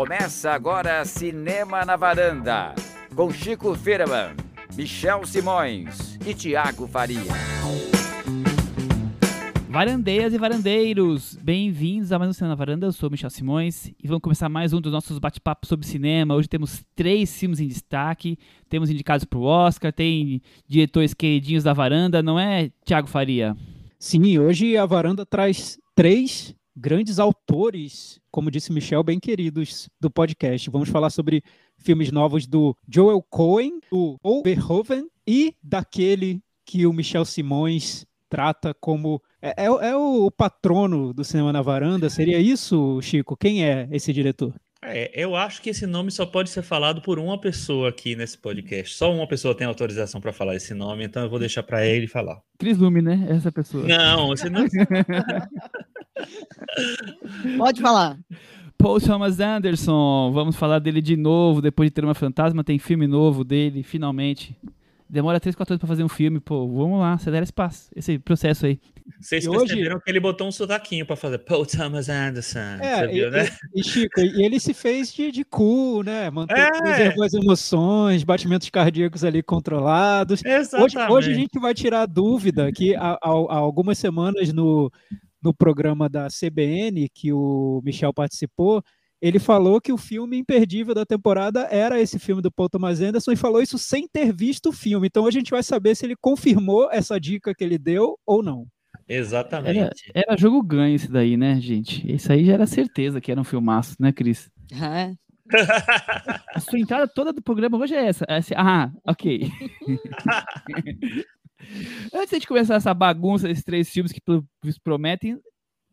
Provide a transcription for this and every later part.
Começa agora Cinema na Varanda, com Chico Firman, Michel Simões e Tiago Faria. Varandeiras e varandeiros, bem-vindos a mais um Cinema na Varanda. Eu sou o Michel Simões e vamos começar mais um dos nossos bate-papos sobre cinema. Hoje temos três filmes em destaque, temos indicados para o Oscar, tem diretores queridinhos da varanda, não é, Tiago Faria? Sim, hoje a varanda traz três grandes autores, como disse Michel, bem queridos do podcast. Vamos falar sobre filmes novos do Joel Cohen, do Paul Verhoeven e daquele que o Michel Simões trata como é, é, é, o patrono do cinema na varanda. Seria isso, Chico? Quem é esse diretor? É, eu acho que esse nome só pode ser falado por uma pessoa aqui nesse podcast. Só uma pessoa tem autorização para falar esse nome, então eu vou deixar para ele falar. Chris Lume, né? Essa pessoa. Não, você não. pode falar. Paul Thomas Anderson, vamos falar dele de novo. Depois de ter uma fantasma, tem filme novo dele, finalmente. Demora 3, 4 anos pra fazer um filme, pô, vamos lá, acelera esse passo, esse processo aí. Vocês e perceberam hoje... que ele botou um sotaquinho pra fazer Paul Thomas Anderson, é, viu, e, né? E, Chico, e ele se fez de, de cool, né? Manter, é. As emoções, batimentos cardíacos ali controlados. Exatamente. Hoje, hoje a gente vai tirar a dúvida que há, há, há algumas semanas no, no programa da CBN que o Michel participou, ele falou que o filme imperdível da temporada era esse filme do Paul Thomas Anderson e falou isso sem ter visto o filme. Então a gente vai saber se ele confirmou essa dica que ele deu ou não. Exatamente. Era, era jogo ganho esse daí, né, gente? Isso aí já era certeza que era um filmaço, né, Cris? É. A sua entrada toda do programa hoje é essa. essa ah, ok. Antes de começar essa bagunça desses três filmes que prometem,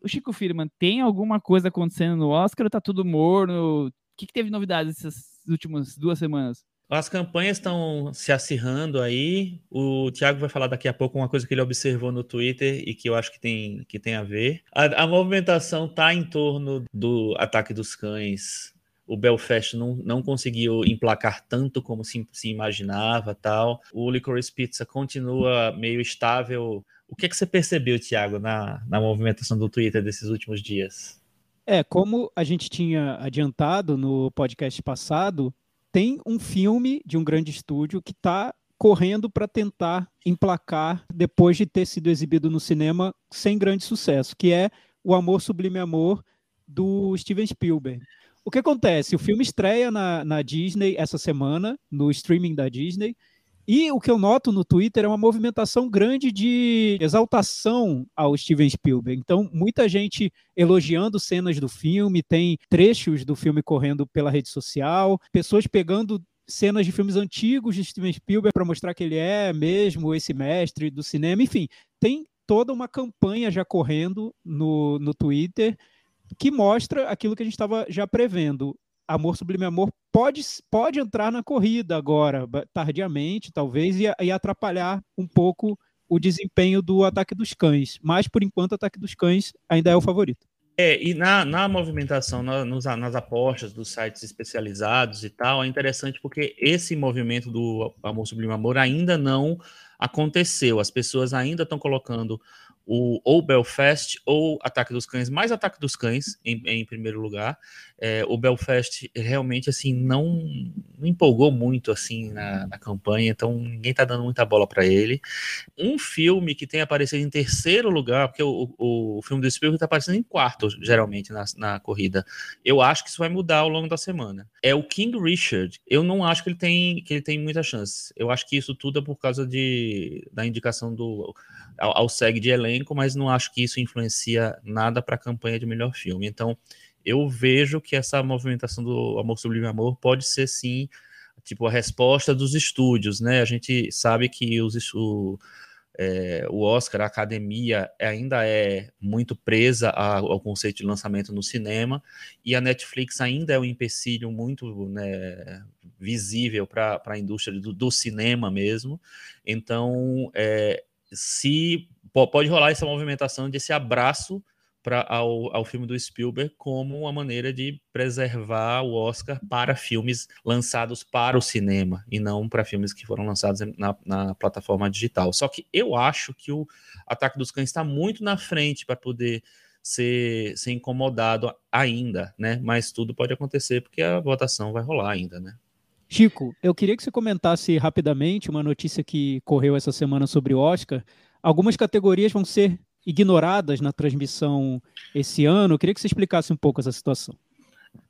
o Chico Firman tem alguma coisa acontecendo no Oscar ou tá tudo morno? O que, que teve novidades essas últimas duas semanas? As campanhas estão se acirrando aí. O Thiago vai falar daqui a pouco uma coisa que ele observou no Twitter e que eu acho que tem, que tem a ver. A, a movimentação está em torno do ataque dos cães. O Belfast não, não conseguiu emplacar tanto como se, se imaginava tal. O Licorice Pizza continua meio estável o que, é que você percebeu, Thiago, na, na movimentação do Twitter desses últimos dias? É, como a gente tinha adiantado no podcast passado, tem um filme de um grande estúdio que está correndo para tentar emplacar depois de ter sido exibido no cinema sem grande sucesso, que é O Amor Sublime Amor do Steven Spielberg. O que acontece? O filme estreia na, na Disney essa semana, no streaming da Disney, e o que eu noto no Twitter é uma movimentação grande de exaltação ao Steven Spielberg. Então, muita gente elogiando cenas do filme, tem trechos do filme correndo pela rede social, pessoas pegando cenas de filmes antigos de Steven Spielberg para mostrar que ele é mesmo esse mestre do cinema. Enfim, tem toda uma campanha já correndo no, no Twitter que mostra aquilo que a gente estava já prevendo. Amor Sublime Amor pode, pode entrar na corrida agora, tardiamente, talvez, e, e atrapalhar um pouco o desempenho do Ataque dos Cães. Mas, por enquanto, o Ataque dos Cães ainda é o favorito. É, e na, na movimentação, na, nos, nas apostas dos sites especializados e tal, é interessante porque esse movimento do Amor Sublime Amor ainda não aconteceu. As pessoas ainda estão colocando o, ou Belfast ou Ataque dos Cães, mais Ataque dos Cães em, em primeiro lugar. É, o Belfast realmente assim não, não empolgou muito assim na, na, campanha, então ninguém tá dando muita bola para ele. Um filme que tem aparecido em terceiro lugar, porque o, o, o filme do Spielberg tá aparecendo em quarto geralmente na, na corrida. Eu acho que isso vai mudar ao longo da semana. É o King Richard. Eu não acho que ele tem que ele tem muita chance. Eu acho que isso tudo é por causa de da indicação do ao, ao SEG de elenco, mas não acho que isso influencia nada para a campanha de melhor filme. Então, eu vejo que essa movimentação do Amor Sublime Amor pode ser sim, tipo, a resposta dos estúdios, né? A gente sabe que os, o, é, o Oscar, a academia, ainda é muito presa ao conceito de lançamento no cinema, e a Netflix ainda é um empecilho muito né, visível para a indústria do, do, cinema mesmo. Então, é, se pode rolar essa movimentação desse abraço para ao, ao filme do Spielberg como uma maneira de preservar o Oscar para filmes lançados para o cinema e não para filmes que foram lançados na, na plataforma digital. Só que eu acho que o Ataque dos Cães está muito na frente para poder ser, ser incomodado ainda, né? Mas tudo pode acontecer porque a votação vai rolar ainda, né? Chico, eu queria que você comentasse rapidamente uma notícia que correu essa semana sobre o Oscar. Algumas categorias vão ser ignoradas na transmissão esse ano. Eu queria que você explicasse um pouco essa situação.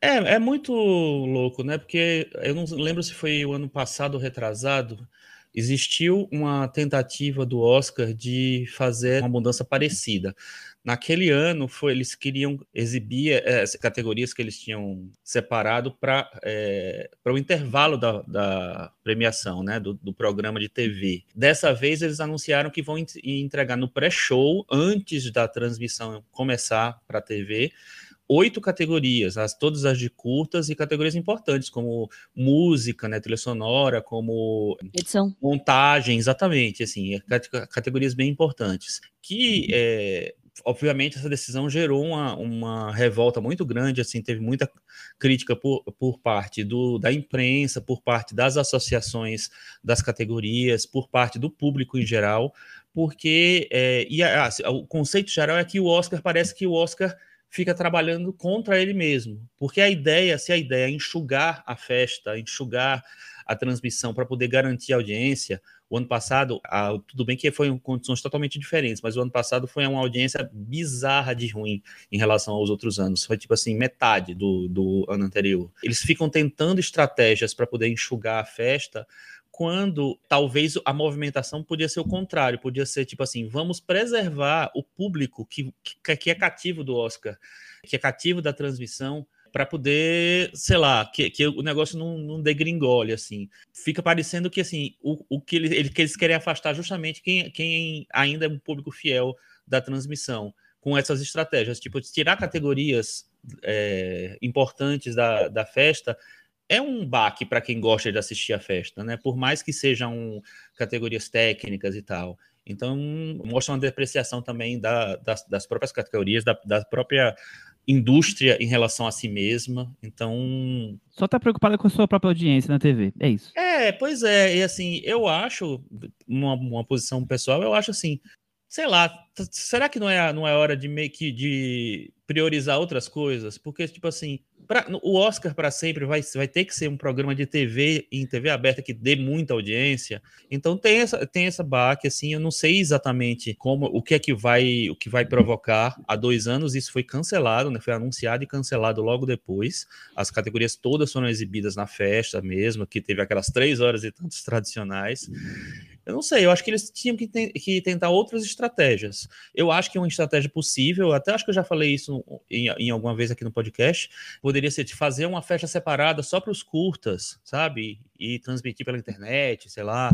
É, é muito louco, né? Porque eu não lembro se foi o ano passado retrasado, existiu uma tentativa do Oscar de fazer uma mudança parecida. Naquele ano, foi, eles queriam exibir é, as categorias que eles tinham separado para é, o intervalo da, da premiação, né, do, do, programa de TV. Dessa vez, eles anunciaram que vão entregar no pré-show, antes da transmissão começar para a TV, oito categorias, as, todas as de curtas e categorias importantes, como música, né, trilha sonora, como edição, montagem, exatamente, assim, é categorias bem importantes. Que, é, obviamente, essa decisão gerou uma, uma revolta muito grande, assim, teve muita crítica por, por parte do, da imprensa, por parte das associações das categorias, por parte do público em geral, porque é, e a, a, o conceito geral é que o Oscar parece que o Oscar fica trabalhando contra ele mesmo. Porque a ideia, se a ideia é enxugar a festa, enxugar a transmissão para poder garantir a audiência, o ano passado, a, tudo bem que foi em condições totalmente diferentes, mas o ano passado foi uma audiência bizarra de ruim em relação aos outros anos. Foi tipo assim, metade do, do ano anterior. Eles ficam tentando estratégias para poder enxugar a festa quando talvez a movimentação podia ser o contrário, podia ser tipo assim, vamos preservar o público que, que, que é cativo do Oscar, que é cativo da transmissão, para poder, sei lá, que, que o negócio não, não degringole, assim. Fica parecendo que, assim, o, o que, ele, que eles querem afastar justamente quem, quem ainda é um público fiel da transmissão, com essas estratégias, tipo, tirar categorias é, importantes da, da festa é um baque para quem gosta de assistir a festa, né? Por mais que sejam categorias técnicas e tal. Então, mostra uma depreciação também da, das, das, próprias categorias, da, da, própria indústria em relação a si mesma. Então. Só está preocupada com a sua própria audiência na TV, é isso. É, pois é. E assim, eu acho, uma, uma posição pessoal, eu acho assim. Sei lá, será que não é, não é hora de meio que de priorizar outras coisas? Porque, tipo assim, pra, o Oscar para sempre vai, vai ter que ser um programa de TV em TV aberta que dê muita audiência. Então tem essa, tem essa baque, assim, eu não sei exatamente como o que é que vai o que vai provocar. Há dois anos isso foi cancelado, né? Foi anunciado e cancelado logo depois. As categorias todas foram exibidas na festa mesmo, que teve aquelas três horas e tantos tradicionais. Eu não sei, eu acho que eles tinham que, te que, tentar outras estratégias. Eu acho que uma estratégia possível, até acho que eu já falei isso em, em alguma vez aqui no podcast, poderia ser de fazer uma festa separada só para os curtas, sabe? E transmitir pela internet, sei lá,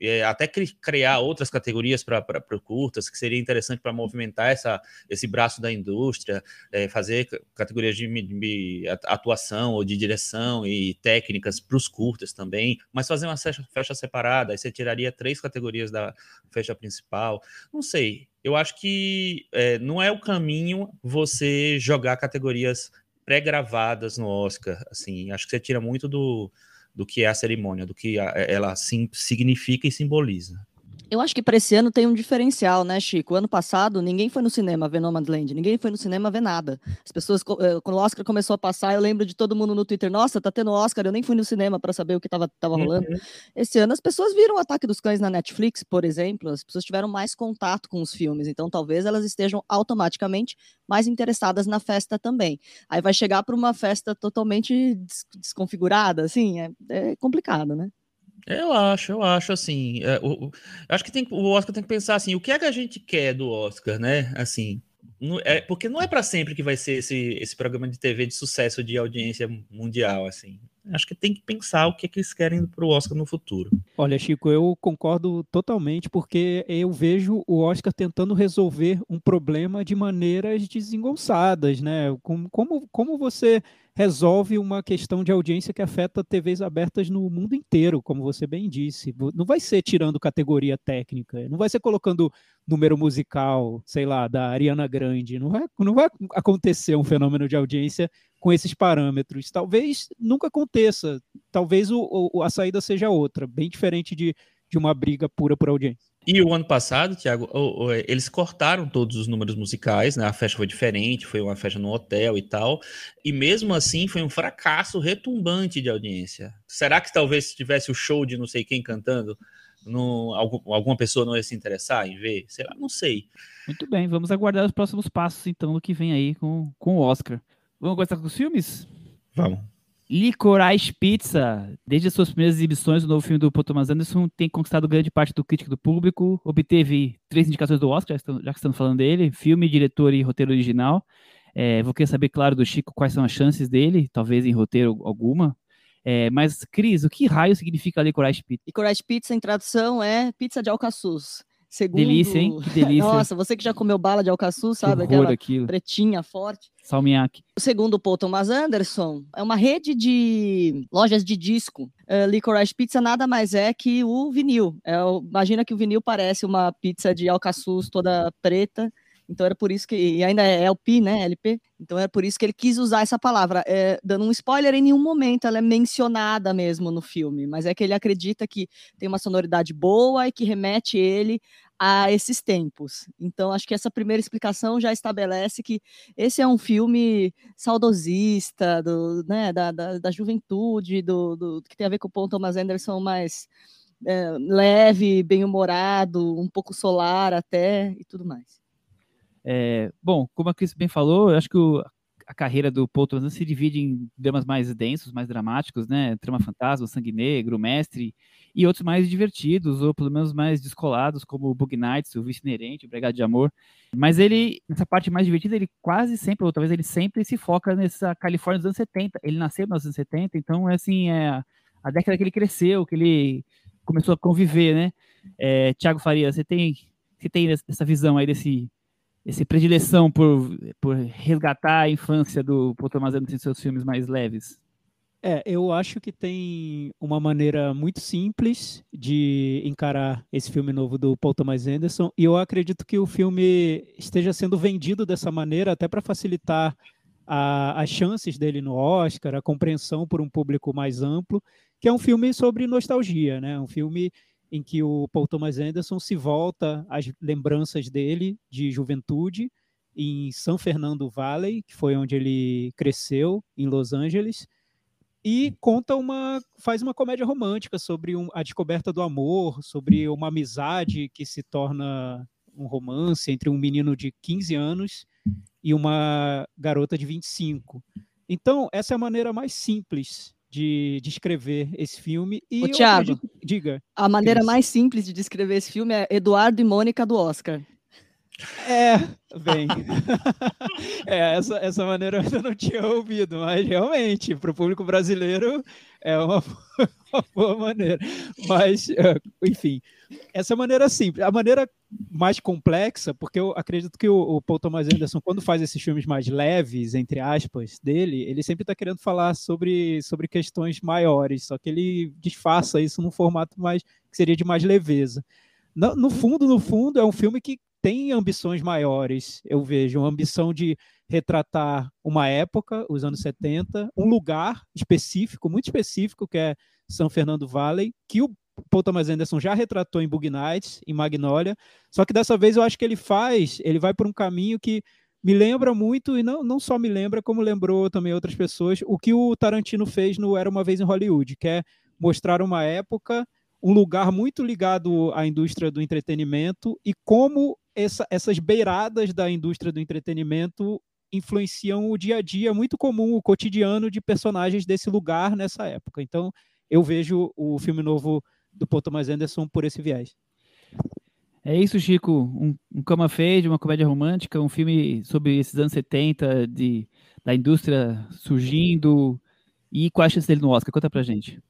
é, até criar outras categorias para curtas, que seria interessante para movimentar essa, esse braço da indústria, é, fazer categorias de, de, atuação ou de direção e técnicas para os curtas também, mas fazer uma festa separada, aí você tiraria três categorias da festa principal. Não sei, eu acho que é, não é o caminho você jogar categorias pré-gravadas no Oscar, assim, acho que você tira muito do do que é a cerimônia, do que ela sim, significa e simboliza. Eu acho que para esse ano tem um diferencial, né, Chico? Ano passado, ninguém foi no cinema ver Nomadland, ninguém foi no cinema ver nada. As pessoas, eh, quando o Oscar começou a passar, eu lembro de todo mundo no Twitter, nossa, tá tendo Oscar, eu nem fui no cinema para saber o que tava, tava rolando. Uhum. Esse ano as pessoas viram o Ataque dos Cães na Netflix, por exemplo, as pessoas tiveram mais contato com os filmes, então talvez elas estejam automaticamente mais interessadas na festa também. Aí vai chegar para uma festa totalmente des desconfigurada, assim, é, é complicado, né? Eu acho, eu acho assim. É, o, o, acho que tem, o Oscar tem que pensar assim: o que é que a gente quer do Oscar, né? Assim, não, é, porque não é para sempre que vai ser esse, esse programa de TV de sucesso de audiência mundial, assim. Acho que tem que pensar o que, é que eles querem para o Oscar no futuro. Olha, Chico, eu concordo totalmente, porque eu vejo o Oscar tentando resolver um problema de maneiras desengonçadas, né? Como, como, como você resolve uma questão de audiência que afeta TVs abertas no mundo inteiro, como você bem disse. Não vai ser tirando categoria técnica, não vai ser colocando número musical, sei lá, da Ariana Grande. Não vai, não vai acontecer um fenômeno de audiência com esses parâmetros. Talvez nunca aconteça. Talvez o, o, a saída seja outra, bem diferente de, de uma briga pura por audiência. E o ano passado, Tiago, eles cortaram todos os números musicais, né? A festa foi diferente, foi uma festa no hotel e tal. E mesmo assim foi um fracasso retumbante de audiência. Será que talvez se tivesse o show de não sei quem cantando, não, algum, alguma pessoa não ia se interessar em ver? Sei lá, não sei. Muito bem, vamos aguardar os próximos passos, então, do que vem aí com, com o Oscar. Vamos começar com os filmes? Vamos. Licorice Pizza, desde as suas primeiras exibições, o novo filme do Paul Thomas Anderson tem conquistado grande parte do crítico do público, obteve três indicações do Oscar, já que estamos falando dele, filme, diretor e roteiro original. É, vou querer saber, claro, do Chico quais são as chances dele, talvez em roteiro alguma. É, mas, Cris, o que raio significa Licorice Pizza? Licorice Pizza, em tradução, é pizza de alcaçuz. Segundo... Delícia, hein? Que delícia. Nossa, você que já comeu bala de alcaçuz, sabe? Aquela aquilo. pretinha, forte. Salmiak. Segundo o Paul Thomas Anderson, é uma rede de lojas de disco. Uh, Licorice Pizza nada mais é que o vinil. É, imagina que o vinil parece uma pizza de alcaçuz toda preta. Então era por isso que, e ainda é LP, né, LP, então era por isso que ele quis usar essa palavra. É, dando um spoiler, em nenhum momento ela é mencionada mesmo no filme, mas é que ele acredita que tem uma sonoridade boa e que remete ele a esses tempos. Então, acho que essa primeira explicação já estabelece que esse é um filme saudosista, do, né, da, da, da juventude, do, do, que tem a ver com o Paul Thomas Anderson mais é, leve, bem-humorado, um pouco solar até, e tudo mais. É, bom, como a Cris bem falou, eu acho que o, a carreira do Paul Thomas se divide em dramas mais densos, mais dramáticos, né? Trama Fantasma, Sangue Negro, Mestre, e outros mais divertidos, ou pelo menos mais descolados, como o Bug Nights, o Vice Inerente, o Brigado de Amor. Mas ele, nessa parte mais divertida, ele quase sempre, ou talvez ele sempre se foca nessa Califórnia dos anos 70. Ele nasceu nos anos 70, então é assim, é a década que ele cresceu, que ele começou a conviver, né? É, Tiago Faria, você tem, você tem essa visão aí desse essa predileção por, por resgatar a infância do Paul Thomas Anderson em seus filmes mais leves? É, eu acho que tem uma maneira muito simples de encarar esse filme novo do Paul Thomas Anderson, e eu acredito que o filme esteja sendo vendido dessa maneira até para facilitar a, as chances dele no Oscar, a compreensão por um público mais amplo, que é um filme sobre nostalgia, né? Um filme em que o Paul Thomas Anderson se volta às lembranças dele de juventude em São Fernando Valley, que foi onde ele cresceu, em Los Angeles, e conta uma faz uma comédia romântica sobre um, a descoberta do amor, sobre uma amizade que se torna um romance entre um menino de 15 anos e uma garota de 25. Então, essa é a maneira mais simples de descrever esse filme. E Ô, Thiago, acredito, diga. A maneira mais simples de descrever esse filme é Eduardo e Mônica do Oscar. É, bem. é, essa, essa maneira eu ainda não tinha ouvido, mas realmente, para o público brasileiro, é uma, uma boa maneira. Mas, é, enfim, essa maneira simples. A maneira mais complexa, porque eu acredito que o, o, Paul Thomas Anderson, quando faz esses filmes mais leves, entre aspas, dele, ele sempre está querendo falar sobre, sobre questões maiores, só que ele disfarça isso num formato mais que seria de mais leveza. No, no fundo, no fundo, é um filme que tem ambições maiores, eu vejo, uma ambição de retratar uma época, os anos 70, um lugar específico, muito específico, que é São Fernando Valley, que o Paul Thomas Anderson já retratou em Bug Nights, em Magnolia, só que dessa vez eu acho que ele faz, ele vai por um caminho que me lembra muito, e não, não só me lembra, como lembrou também outras pessoas, o que o Tarantino fez no Era Uma Vez em Hollywood, que é mostrar uma época, um lugar muito ligado à indústria do entretenimento e como essa, essas beiradas da indústria do entretenimento influenciam o dia a dia muito comum, o cotidiano de personagens desse lugar nessa época. Então, eu vejo o filme novo do Paul Thomas Anderson por esse viés. É isso, Chico. Um, um Cama Fade, uma comédia romântica, um filme sobre esses anos 70, de, da indústria surgindo. E qual a chance dele no Oscar? Conta pra gente.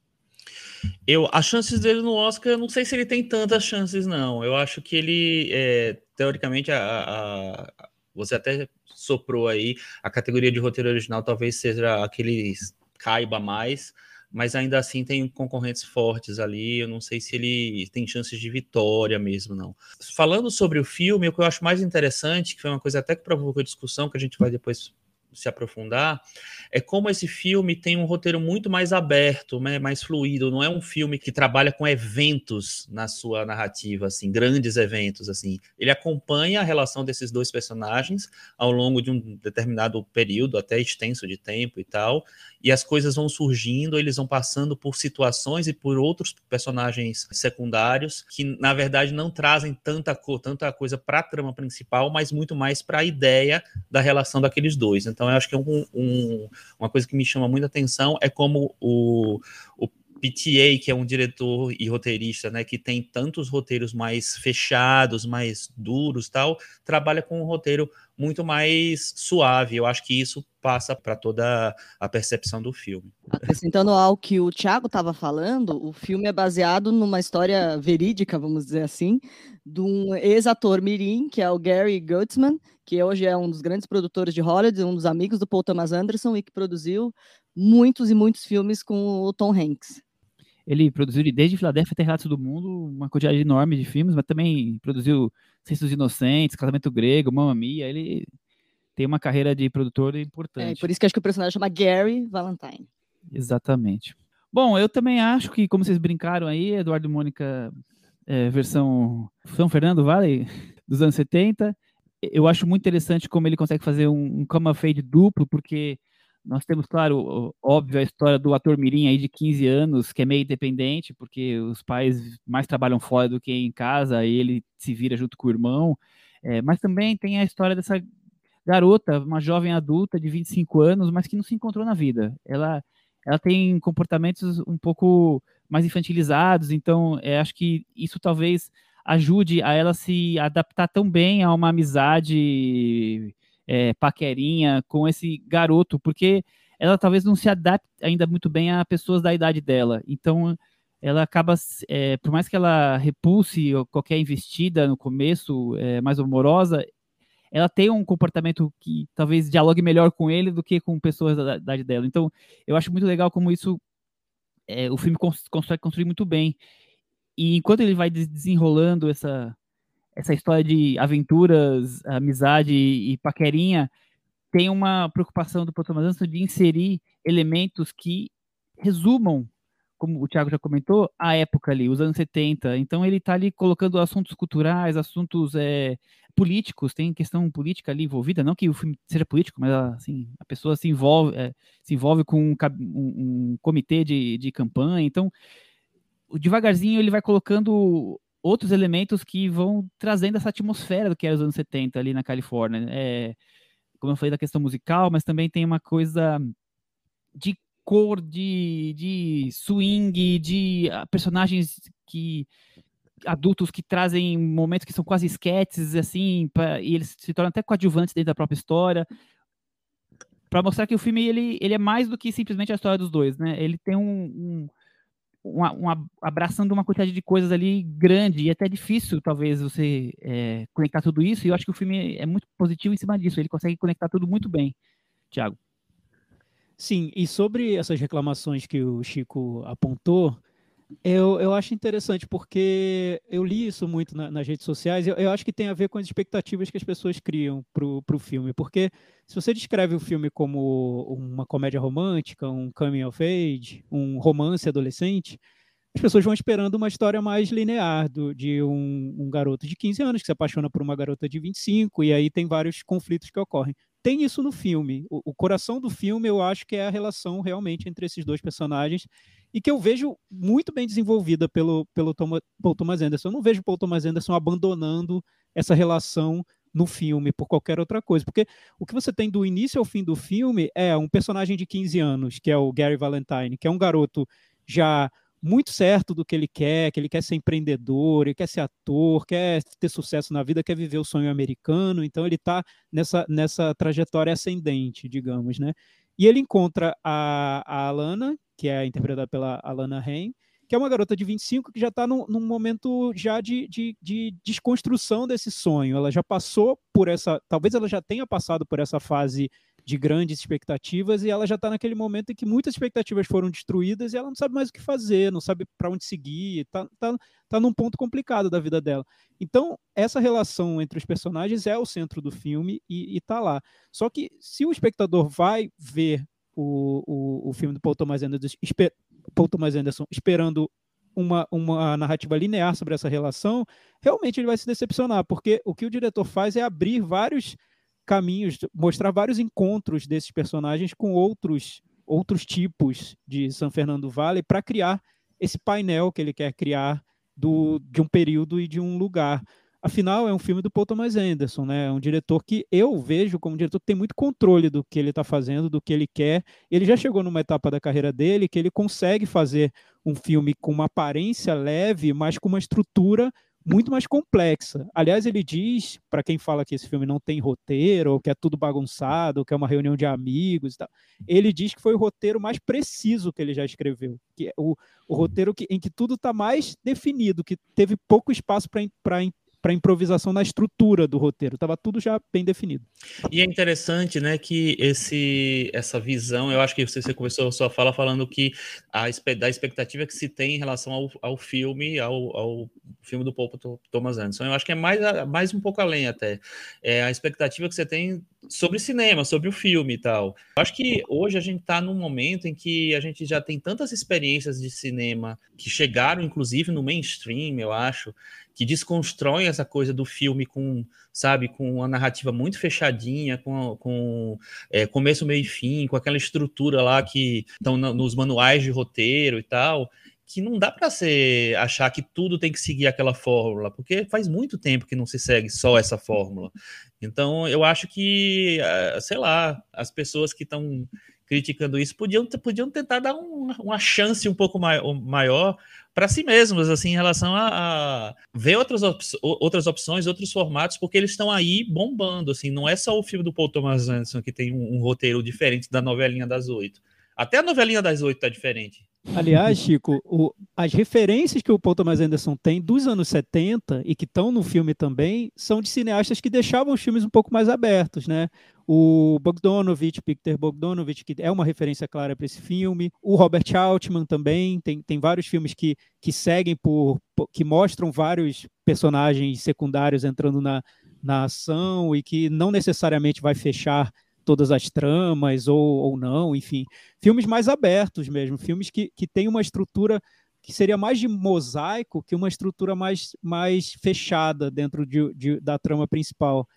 Eu, as chances dele no Oscar, eu não sei se ele tem tantas chances, não. Eu acho que ele, é, teoricamente, a, a, você até soprou aí, a categoria de roteiro original talvez seja aquele caiba mais, mas ainda assim tem concorrentes fortes ali. Eu não sei se ele tem chances de vitória mesmo, não. Falando sobre o filme, o que eu acho mais interessante, que foi uma coisa até que provocou discussão, que a gente vai depois se aprofundar, é como esse filme tem um roteiro muito mais aberto, né, mais fluido. Não é um filme que trabalha com eventos na sua narrativa, assim, grandes eventos, assim. Ele acompanha a relação desses dois personagens ao longo de um determinado período, até extenso de tempo e tal, e as coisas vão surgindo, eles vão passando por situações e por outros personagens secundários que, na verdade, não trazem tanta, tanta coisa para a trama principal, mas muito mais para a ideia da relação daqueles dois. Então, eu acho que é um, um, uma coisa que me chama muita atenção é como o, o PTA, que é um diretor e roteirista, né, que tem tantos roteiros mais fechados, mais duros, tal, trabalha com um roteiro muito mais suave. Eu acho que isso passa para toda a percepção do filme. Acrescentando ao que o Thiago estava falando, o filme é baseado numa história verídica, vamos dizer assim, de um ex-ator mirim, que é o Gary Goetzman, que hoje é um dos grandes produtores de Hollywood, um dos amigos do Paul Thomas Anderson e que produziu muitos e muitos filmes com o Tom Hanks. Ele produziu desde Filadélfia até Relatos do Mundo uma quantidade enorme de filmes, mas também produziu Censos Inocentes, Casamento Grego, Mamma Mia. Ele tem uma carreira de produtor importante. É, por isso que acho que o personagem chama Gary Valentine. Exatamente. Bom, eu também acho que, como vocês brincaram aí, Eduardo e Mônica, é, versão São Fernando Vale, dos anos 70, eu acho muito interessante como ele consegue fazer um, um come fade duplo, porque nós temos, claro, óbvio, a história do ator Mirim aí de 15 anos, que é meio independente, porque os pais mais trabalham fora do que em casa, e ele se vira junto com o irmão. É, mas também tem a história dessa garota, uma jovem adulta de 25 anos, mas que não se encontrou na vida. Ela, ela tem comportamentos um pouco mais infantilizados, então é, acho que isso talvez ajude a ela se adaptar tão bem a uma amizade é, paquerinha com esse garoto, porque ela talvez não se adapte ainda muito bem a pessoas da idade dela. Então, ela acaba, é, por mais que ela repulse qualquer investida no começo, é, mais amorosa, ela tem um comportamento que talvez dialogue melhor com ele do que com pessoas da idade dela. Então, eu acho muito legal como isso é, o filme consegue construir muito bem. E enquanto ele vai desenrolando essa, essa história de aventuras, amizade e paquerinha, tem uma preocupação do Anderson de inserir elementos que resumam, como o Thiago já comentou, a época ali, os anos 70. Então ele está ali colocando assuntos culturais, assuntos é, políticos, tem questão política ali envolvida, não que o filme seja político, mas assim, a pessoa se envolve, é, se envolve com um, um, um comitê de, de campanha, então devagarzinho ele vai colocando outros elementos que vão trazendo essa atmosfera do que era os anos 70 ali na Califórnia. É, como eu falei da questão musical, mas também tem uma coisa de cor, de, de swing, de ah, personagens que adultos que trazem momentos que são quase esquetes, assim, pra, e eles se tornam até coadjuvantes dentro da própria história, para mostrar que o filme ele, ele é mais do que simplesmente a história dos dois, né? Ele tem um, um uma, uma, abraçando uma quantidade de coisas ali grande e até difícil, talvez, você é, conectar tudo isso. E eu acho que o filme é muito positivo em cima disso. Ele consegue conectar tudo muito bem, Tiago. Sim, e sobre essas reclamações que o Chico apontou, eu, eu acho interessante, porque eu li isso muito na, nas redes sociais, eu, eu acho que tem a ver com as expectativas que as pessoas criam para o filme, porque se você descreve o filme como uma comédia romântica, um coming of age, um romance adolescente, as pessoas vão esperando uma história mais linear do, de um, um, garoto de 15 anos que se apaixona por uma garota de 25, e aí tem vários conflitos que ocorrem. Tem isso no filme. O, o coração do filme, eu acho que é a relação realmente entre esses dois personagens, e que eu vejo muito bem desenvolvida pelo, pelo Tom, Paul Thomas Anderson. Eu não vejo Paul Thomas Anderson abandonando essa relação no filme por qualquer outra coisa, porque o que você tem do início ao fim do filme é um personagem de 15 anos, que é o Gary Valentine, que é um garoto já muito certo do que ele quer, que ele quer ser empreendedor, ele quer ser ator, quer ter sucesso na vida, quer viver o sonho americano, então ele está nessa, nessa trajetória ascendente, digamos, né? E ele encontra a, a Alana, que é interpretada pela Alana Haim, que é uma garota de 25 que já está num, num, momento já de, de, de, desconstrução desse sonho. Ela já passou por essa, talvez ela já tenha passado por essa fase de grandes expectativas e ela já está naquele momento em que muitas expectativas foram destruídas e ela não sabe mais o que fazer, não sabe para onde seguir, está tá, tá num ponto complicado da vida dela. Então, essa relação entre os personagens é o centro do filme e, está lá. Só que se o espectador vai ver o, o, o filme do Paul Thomas Anderson, esper, Paul Thomas Anderson esperando uma, uma narrativa linear sobre essa relação, realmente ele vai se decepcionar, porque o que o diretor faz é abrir vários caminhos, mostrar vários encontros desses personagens com outros outros tipos de São Fernando Vale para criar esse painel que ele quer criar do, de um período e de um lugar. Afinal, é um filme do Paul Thomas Anderson, né? É um diretor que eu vejo como um diretor que tem muito controle do que ele está fazendo, do que ele quer. Ele já chegou numa etapa da carreira dele que ele consegue fazer um filme com uma aparência leve, mas com uma estrutura muito mais complexa. Aliás, ele diz, para quem fala que esse filme não tem roteiro, ou que é tudo bagunçado, ou que é uma reunião de amigos, tal, ele diz que foi o roteiro mais preciso que ele já escreveu, que é o, o roteiro que, em que tudo está mais definido, que teve pouco espaço para para improvisação na estrutura do roteiro, estava tudo já bem definido. E é interessante, né, que esse essa visão, eu acho que você, você começou a sua fala falando que a da expectativa que se tem em relação ao, ao filme, ao, ao filme do Paul Thomas Anderson. Eu acho que é mais, mais um pouco além até. É a expectativa que você tem sobre cinema, sobre o filme e tal. Eu acho que hoje a gente está num momento em que a gente já tem tantas experiências de cinema que chegaram, inclusive, no mainstream, eu acho, que desconstroem essa coisa do filme com, sabe, com uma narrativa muito fechadinha, com, com é, começo, meio e fim, com aquela estrutura lá que estão nos manuais de roteiro e tal que não dá para ser achar que tudo tem que seguir aquela fórmula, porque faz muito tempo que não se segue só essa fórmula. Então, eu acho que, eh, sei lá, as pessoas que estão criticando isso podiam, podiam tentar dar um, uma chance um pouco maior para si mesmos, assim, em relação a, a ver outras, op outras opções, outros formatos, porque eles estão aí bombando, assim, não é só o filme do Paul Thomas Anderson que tem um, um roteiro diferente da novelinha das oito. Até a novelinha das oito tá diferente. Aliás, Chico, o, as referências que o Paul Thomas Anderson tem dos anos 70 e que estão no filme também são de cineastas que deixavam os filmes um pouco mais abertos, né? O Bogdanovich, Peter Bogdanovich, que é uma referência clara para esse filme. O Robert Altman também tem, tem vários filmes que, que seguem por, por que mostram vários personagens secundários entrando na, na ação e que não necessariamente vai fechar todas as tramas ou, ou não, enfim. Filmes mais abertos mesmo, filmes que, que têm uma estrutura que seria mais de mosaico que uma estrutura mais, mais fechada dentro de, de, da trama principal.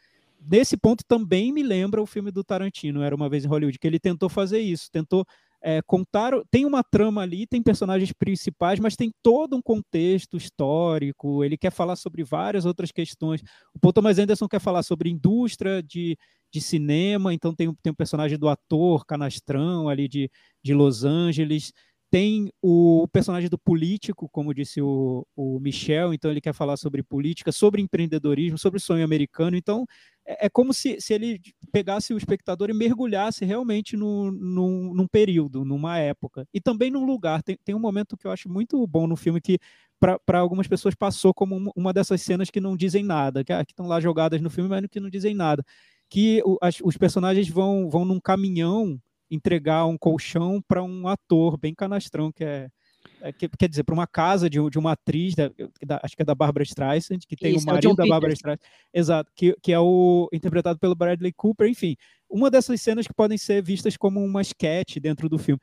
Nesse ponto também me lembra o filme do Tarantino, Era Uma Vez em Hollywood, que ele tentou fazer isso, tentou é, contar. Tem uma trama ali, tem personagens principais, mas tem todo um contexto histórico. Ele quer falar sobre várias outras questões. O Paul Thomas Anderson quer falar sobre indústria de, de cinema, então tem, tem um personagem do ator canastrão ali de, de Los Angeles, tem o personagem do político, como disse o, o Michel, então ele quer falar sobre política, sobre empreendedorismo, sobre o sonho americano, então é, é como se, se ele pegasse o espectador e mergulhasse realmente no, no, num período, numa época, e também num lugar, tem, tem um momento que eu acho muito bom no filme que para algumas pessoas passou como uma dessas cenas que não dizem nada, que, ah, que estão lá jogadas no filme, mas que não dizem nada. Que o, as, os personagens vão, vão num caminhão entregar um colchão para um ator bem canastrão, que é, quer dizer, para uma casa de, de uma atriz, da, da, acho que é da Barbara Streisand, que tem Isso, o é marido é o da Barbara Streisand, exato, que, que é o interpretado pelo Bradley Cooper, enfim, uma dessas cenas que podem ser vistas como uma sketch dentro do filme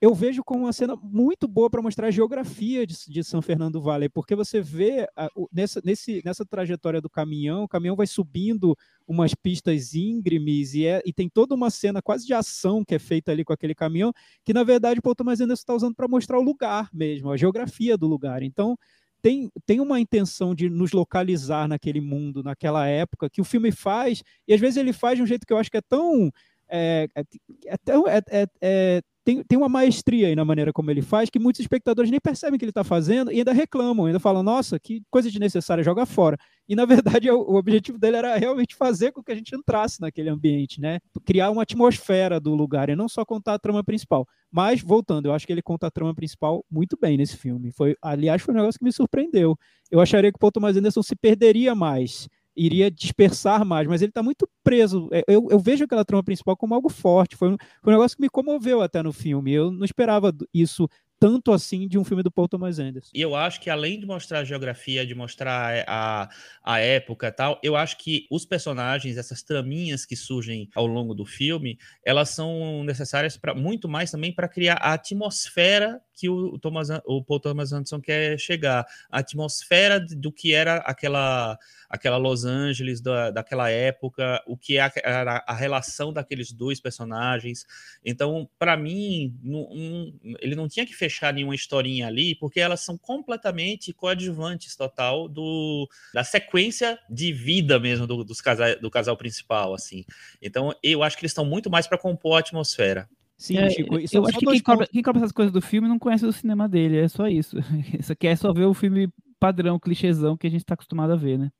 eu vejo como uma cena muito boa para mostrar a geografia de, de, São Fernando do Vale, porque você vê a, o, nessa, nesse, nessa trajetória do caminhão, o caminhão vai subindo umas pistas íngremes e, é, e tem toda uma cena quase de ação que é feita ali com aquele caminhão, que na verdade o Paul Thomas Anderson está usando para mostrar o lugar mesmo, a geografia do lugar. Então, tem, tem uma intenção de nos localizar naquele mundo, naquela época, que o filme faz, e às vezes ele faz de um jeito que eu acho que é tão. É, é, é, é, é, é tem, tem uma maestria aí na maneira como ele faz que muitos espectadores nem percebem que ele está fazendo e ainda reclamam, ainda falam, nossa, que coisa desnecessária, joga fora. E na verdade o, o objetivo dele era realmente fazer com que a gente entrasse naquele ambiente, né? Criar uma atmosfera do lugar e não só contar a trama principal. Mas, voltando, eu acho que ele conta a trama principal muito bem nesse filme. Foi, aliás, foi um negócio que me surpreendeu. Eu acharia que o Paul Thomas Anderson se perderia mais iria dispersar mais, mas ele está muito preso. É, eu, eu, vejo aquela trama principal como algo forte. Foi um, foi um negócio que me comoveu até no filme. Eu não esperava isso tanto assim de um filme do Paul Thomas Anderson. E eu acho que além de mostrar a geografia, de mostrar a, a época tal, eu acho que os personagens, essas traminhas que surgem ao longo do filme, elas são necessárias para muito mais também para criar a atmosfera que o, Thomas, o Paul Thomas Anderson quer chegar, a atmosfera do que era aquela aquela Los Angeles da, daquela época, o que é a, a, a relação daqueles dois personagens. Então, para mim, ele não tinha que fechar nenhuma historinha ali, porque elas são completamente coadjuvantes total do, da sequência de vida mesmo do, dos casal, do casal principal, assim. Então, eu acho que eles estão muito mais para compor a atmosfera. Sim, é, Chico. eu acho que quem cobra, quem cobra, essas coisas do filme não conhece o cinema dele, é só isso. Isso aqui é só ver o filme padrão, clichêzão que a gente está acostumado a ver, né?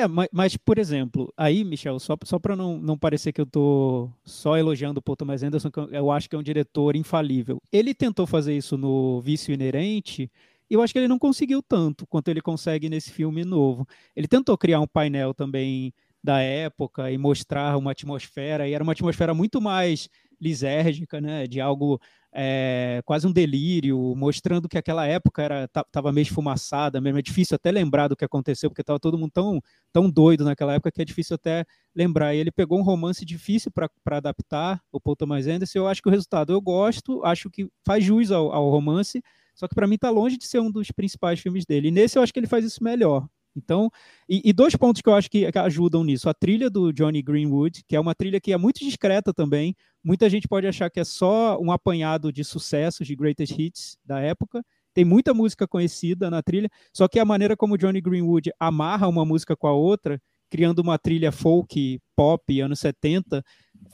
É, mas, mas, por exemplo, aí, Michel, só, só para não, não parecer que eu estou só elogiando o Paul Thomas Anderson, que eu acho que é um diretor infalível. Ele tentou fazer isso no Vício Inerente, e eu acho que ele não conseguiu tanto quanto ele consegue nesse filme novo. Ele tentou criar um painel também da época e mostrar uma atmosfera, e era uma atmosfera muito mais lisérgica, né, de algo é, quase um delírio, mostrando que aquela época era estava meio esfumaçada mesmo. É difícil até lembrar do que aconteceu, porque estava todo mundo tão, tão doido naquela época que é difícil até lembrar. E ele pegou um romance difícil para adaptar, o Paul Thomas Anderson. Eu acho que o resultado eu gosto, acho que faz jus ao, ao romance, só que para mim está longe de ser um dos principais filmes dele. E nesse eu acho que ele faz isso melhor. Então, e, e, dois pontos que eu acho que, que, ajudam nisso. A trilha do Johnny Greenwood, que é uma trilha que é muito discreta também. Muita gente pode achar que é só um apanhado de sucessos, de greatest hits da época. Tem muita música conhecida na trilha, só que a maneira como Johnny Greenwood amarra uma música com a outra, criando uma trilha folk, pop, anos 70,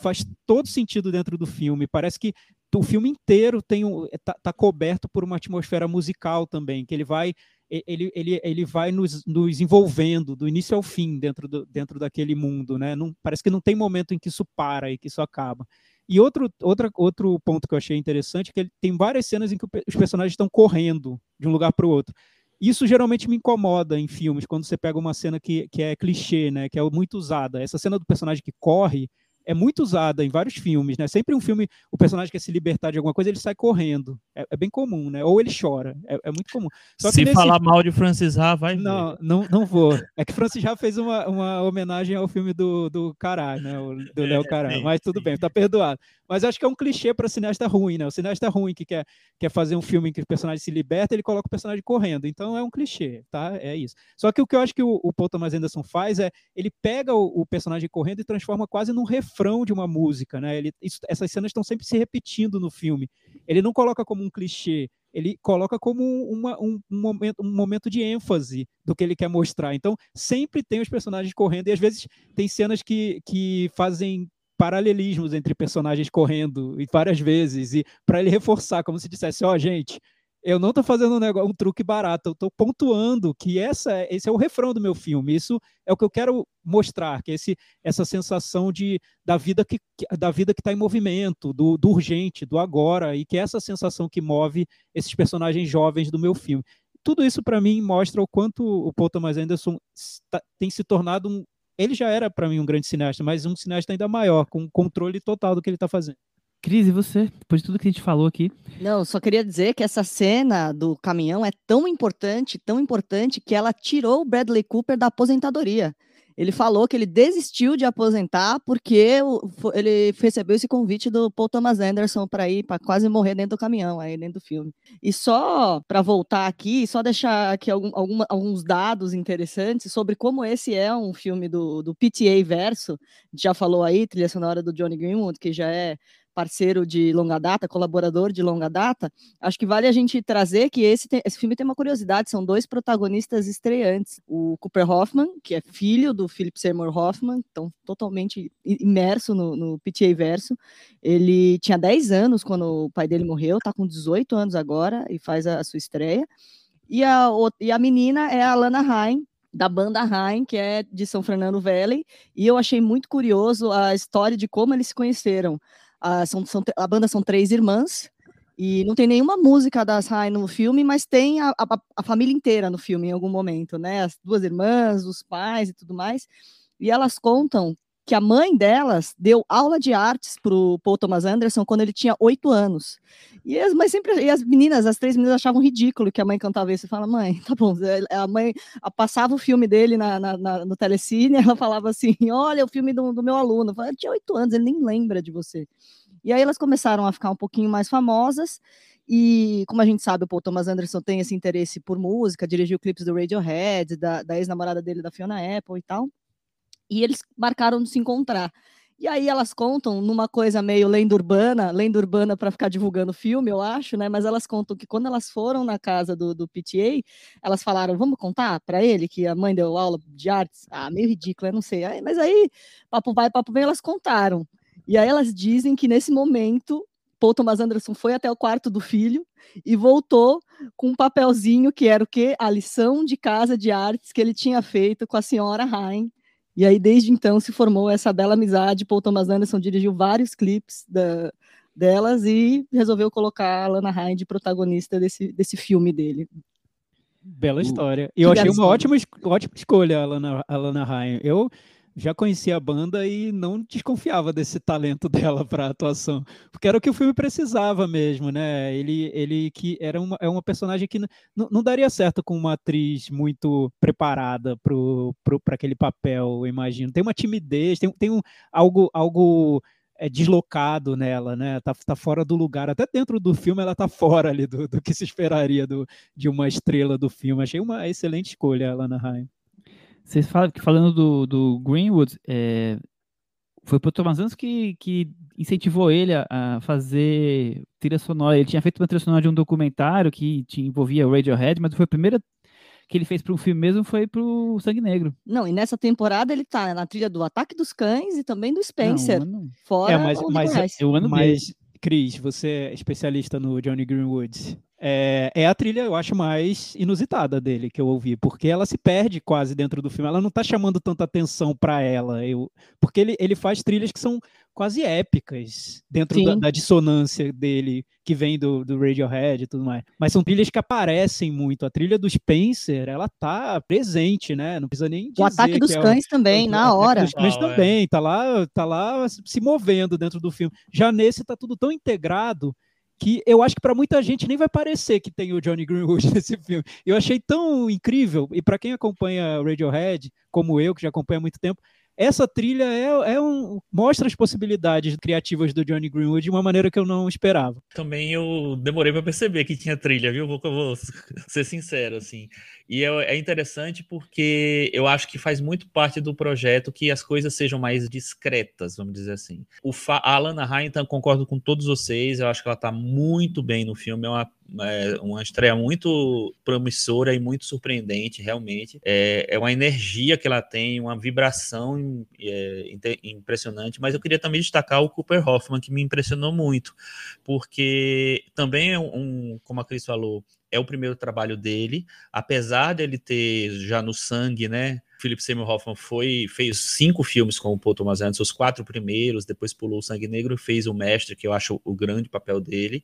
faz todo sentido dentro do filme. Parece que o filme inteiro tem um, tá, tá coberto por uma atmosfera musical também, que ele vai ele, ele, ele vai nos, nos envolvendo do início ao fim dentro, do, dentro daquele mundo, né? Não, parece que não tem momento em que isso para e que isso acaba. E outro, outra, outro ponto que eu achei interessante é que ele tem várias cenas em que os personagens estão correndo de um lugar para o outro. Isso geralmente me incomoda em filmes, quando você pega uma cena que, que é clichê, né? Que é muito usada. Essa cena do personagem que corre, é muito usada em vários filmes, né? Sempre um filme, o personagem quer se libertar de alguma coisa, ele sai correndo. É, é bem comum, né? Ou ele chora. É, é muito comum. Se nesse... falar mal de Francis Ha, vai não, ver. Não, não vou. É que Francis Ha fez uma, uma homenagem ao filme do, do Cará, né? O, do Léo Cará. Mas tudo bem, tá perdoado. Mas acho que é um clichê para cineasta ruim, né? O cineasta ruim que quer, quer fazer um filme em que o personagem se liberta, ele coloca o personagem correndo. Então é um clichê, tá? É isso. Só que o que eu acho que o, o Paul Thomas Anderson faz é ele pega o, o personagem correndo e transforma quase num refrão de uma música, né? Ele, isso, essas cenas estão sempre se repetindo no filme. Ele não coloca como um clichê, ele coloca como uma, um, um, momento, um momento de ênfase do que ele quer mostrar. Então, sempre tem os personagens correndo, e às vezes tem cenas que, que fazem paralelismos entre personagens correndo e várias vezes e para ele reforçar como se dissesse ó oh, gente eu não estou fazendo um, negócio, um truque barato, eu estou pontuando que essa, esse é o refrão do meu filme. Isso é o que eu quero mostrar, que esse, essa sensação de, da vida que da vida que está em movimento, do, do urgente, do agora, e que é essa sensação que move esses personagens jovens do meu filme. Tudo isso para mim mostra o quanto o Paul Thomas Anderson tem se tornado um, ele já era para mim um grande cineasta, mas um cineasta ainda maior, com controle total do que ele está fazendo. Cris, e você? Depois de tudo que a gente falou aqui. Não, só queria dizer que essa cena do caminhão é tão importante, tão importante, que ela tirou o Bradley Cooper da aposentadoria. Ele falou que ele desistiu de aposentar porque ele recebeu esse convite do Paul Thomas Anderson para ir para quase morrer dentro do caminhão, aí dentro do filme. E só para voltar aqui, só deixar aqui algum, alguns dados interessantes sobre como esse é um filme do, do PTA Verso. Já falou aí, trilha sonora do Johnny Greenwood, que já é parceiro de longa data, colaborador de longa data, acho que vale a gente trazer que esse, tem, esse filme tem uma curiosidade, são dois protagonistas estreantes, o Cooper Hoffman, que é filho do Philip Seymour Hoffman, então totalmente imerso no, no PTA verso, ele tinha 10 anos quando o pai dele morreu, está com 18 anos agora e faz a, a sua estreia, e a, e a menina é a Lana Haim, da banda Rain, que é de São Fernando Valley, e eu achei muito curioso a história de como eles se conheceram. A, são, são, a banda são três irmãs, E não tem nenhuma música das Rai no filme, mas tem a, a, a, família inteira no filme em algum momento, né? As duas irmãs, os pais e tudo mais. E elas contam que a mãe delas deu aula de artes para o Paul Thomas Anderson quando ele tinha oito anos. E as mães sempre, e as meninas, as três meninas achavam ridículo que a mãe cantava isso. Você fala, mãe, tá bom. A mãe a, passava o filme dele na, na, na, no telecine, ela falava assim: olha, o filme do, do meu aluno. Eu falava, tinha oito anos, ele nem lembra de você. E aí elas começaram a ficar um pouquinho mais famosas. E como a gente sabe, o Paul Thomas Anderson tem esse interesse por música, dirigiu clipes do Radiohead, da, da ex-namorada dele, da Fiona Apple e tal. E eles marcaram de se encontrar. E aí elas contam numa coisa meio lenda urbana, lenda urbana para ficar divulgando o filme, eu acho, né? Mas elas contam que quando elas foram na casa do, do PTA, elas falaram: vamos contar para ele que a mãe deu aula de artes? Ah, meio ridículo, eu não sei. Aí, mas aí, papo vai, papo vem, elas contaram. E aí elas dizem que nesse momento Paul Thomas Anderson foi até o quarto do filho e voltou com um papelzinho que era o quê? A lição de casa de artes que ele tinha feito com a senhora Hein, e aí, desde então, se formou essa bela amizade. Paul Thomas Anderson dirigiu vários clipes da, delas e resolveu colocar a Lana Hyde protagonista desse, desse filme dele. Bela história. E eu achei uma ótima, ótima escolha a Lana, a Lana Ryan. Eu já conhecia a banda e não desconfiava desse talento dela para atuação, porque era o que o filme precisava mesmo, né? Ele, ele que era uma, é uma personagem que não daria certo com uma atriz muito preparada para aquele papel, eu imagino. Tem uma timidez, tem, tem um, algo, algo é deslocado nela, né? Tá, tá fora do lugar. Até dentro do filme ela tá fora ali do, do que se esperaria do, de uma estrela do filme. Achei uma excelente escolha, Lana Ryan. Vocês falam que falando do, do Greenwood, é, foi o Thomas Anderson que, que incentivou ele a, a, fazer trilha sonora. Ele tinha feito uma trilha sonora de um documentário que te envolvia o Radiohead, mas foi a primeira que ele fez para um filme mesmo foi para o Sangue Negro. Não, e nessa temporada ele tá na trilha do Ataque dos Cães e também do Spencer. Não, não. Fora é, mas, mas, eu ando mas Cris, você é especialista no Johnny Greenwood. É, é, a trilha, eu acho, mais inusitada dele que eu ouvi, porque ela se perde quase dentro do filme. Ela não está chamando tanta atenção para ela. Eu, porque ele, ele faz trilhas que são quase épicas dentro da, da, dissonância dele, que vem do, do Radiohead e tudo mais. Mas são trilhas que aparecem muito. A trilha do Spencer, ela tá presente, né? Não precisa nem dizer. O ataque dos é cães o, também, o, na o hora. Dos cães oh, também, é. tá lá, tá lá se movendo dentro do filme. Já nesse tá tudo tão integrado que eu acho que para muita gente nem vai parecer que tem o Johnny Greenwood nesse filme. Eu achei tão incrível, e para quem acompanha Radiohead, como eu, que já acompanha há muito tempo, essa trilha é, é um, mostra as possibilidades criativas do Johnny Greenwood de uma maneira que eu não esperava. Também eu demorei para perceber que tinha trilha, viu? Vou, vou ser sincero, assim. E é, é, interessante porque eu acho que faz muito parte do projeto que as coisas sejam mais discretas, vamos dizer assim. O a Alana Ryan, então, concordo com todos vocês, eu acho que ela está muito bem no filme, é uma é uma estreia muito promissora e muito surpreendente, realmente. É, é uma energia que ela tem, uma vibração é, impressionante, mas eu queria também destacar o Cooper Hoffman, que me impressionou muito, porque também é um, como a Cris falou, é o primeiro trabalho dele, apesar dele ter já no sangue, né? Philip Seymour Hoffman foi, fez cinco filmes com o Paul Thomas Anderson, os quatro primeiros, depois pulou o Sangue Negro e fez o Mestre, que eu acho o grande papel dele.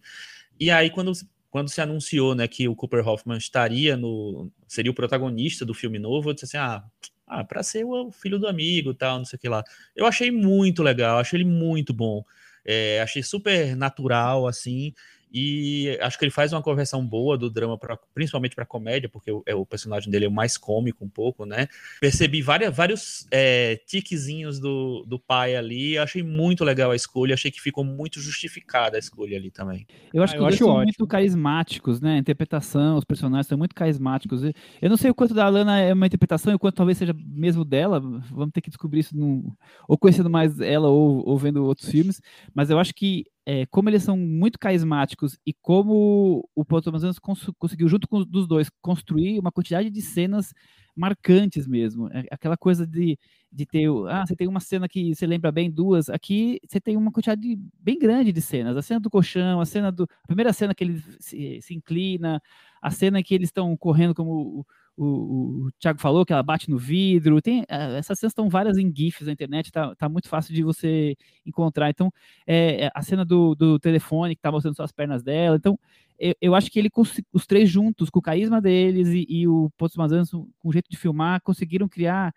E aí, quando quando se anunciou né, que o Cooper Hoffman estaria no. seria o protagonista do filme novo, eu disse assim: ah, ah para ser o filho do amigo tal, não sei o que lá. Eu achei muito legal, achei ele muito bom. É, achei super natural, assim. E acho que ele faz uma conversão boa do drama, pra, principalmente para comédia, porque o, é, o, personagem dele é o mais cômico um pouco, né? Percebi várias, vários é, tiquezinhos do, do pai ali. Achei muito legal a escolha. Achei que ficou muito justificada a escolha ali também. Eu acho ah, que eles são ótimo. muito carismáticos, né? A interpretação, os personagens são muito carismáticos. Eu não sei o quanto da Lana é uma interpretação e o quanto talvez seja mesmo dela. Vamos ter que descobrir isso no, ou conhecendo mais ela ou, ou vendo outros filmes. Mas eu acho que é, como eles são muito carismáticos e como o Paul Thomas Anderson cons conseguiu, junto com os dois, construir uma quantidade de cenas marcantes mesmo. É, aquela coisa de, de ter. Ah, você tem uma cena que você lembra bem, duas. Aqui você tem uma quantidade bem grande de cenas. A cena do colchão, a cena do. A primeira cena que ele se, se inclina, a cena que eles estão correndo como o, o Thiago falou, que ela bate no vidro. Tem, é, essas cenas estão várias em GIFs na internet, tá, tá muito fácil de você encontrar. Então, é, é a cena do, do telefone que tá mostrando só as pernas dela. Então, eu, eu acho que ele, os três juntos, com o carisma deles e, e o Pontos Mazanos, com o jeito de filmar, conseguiram criar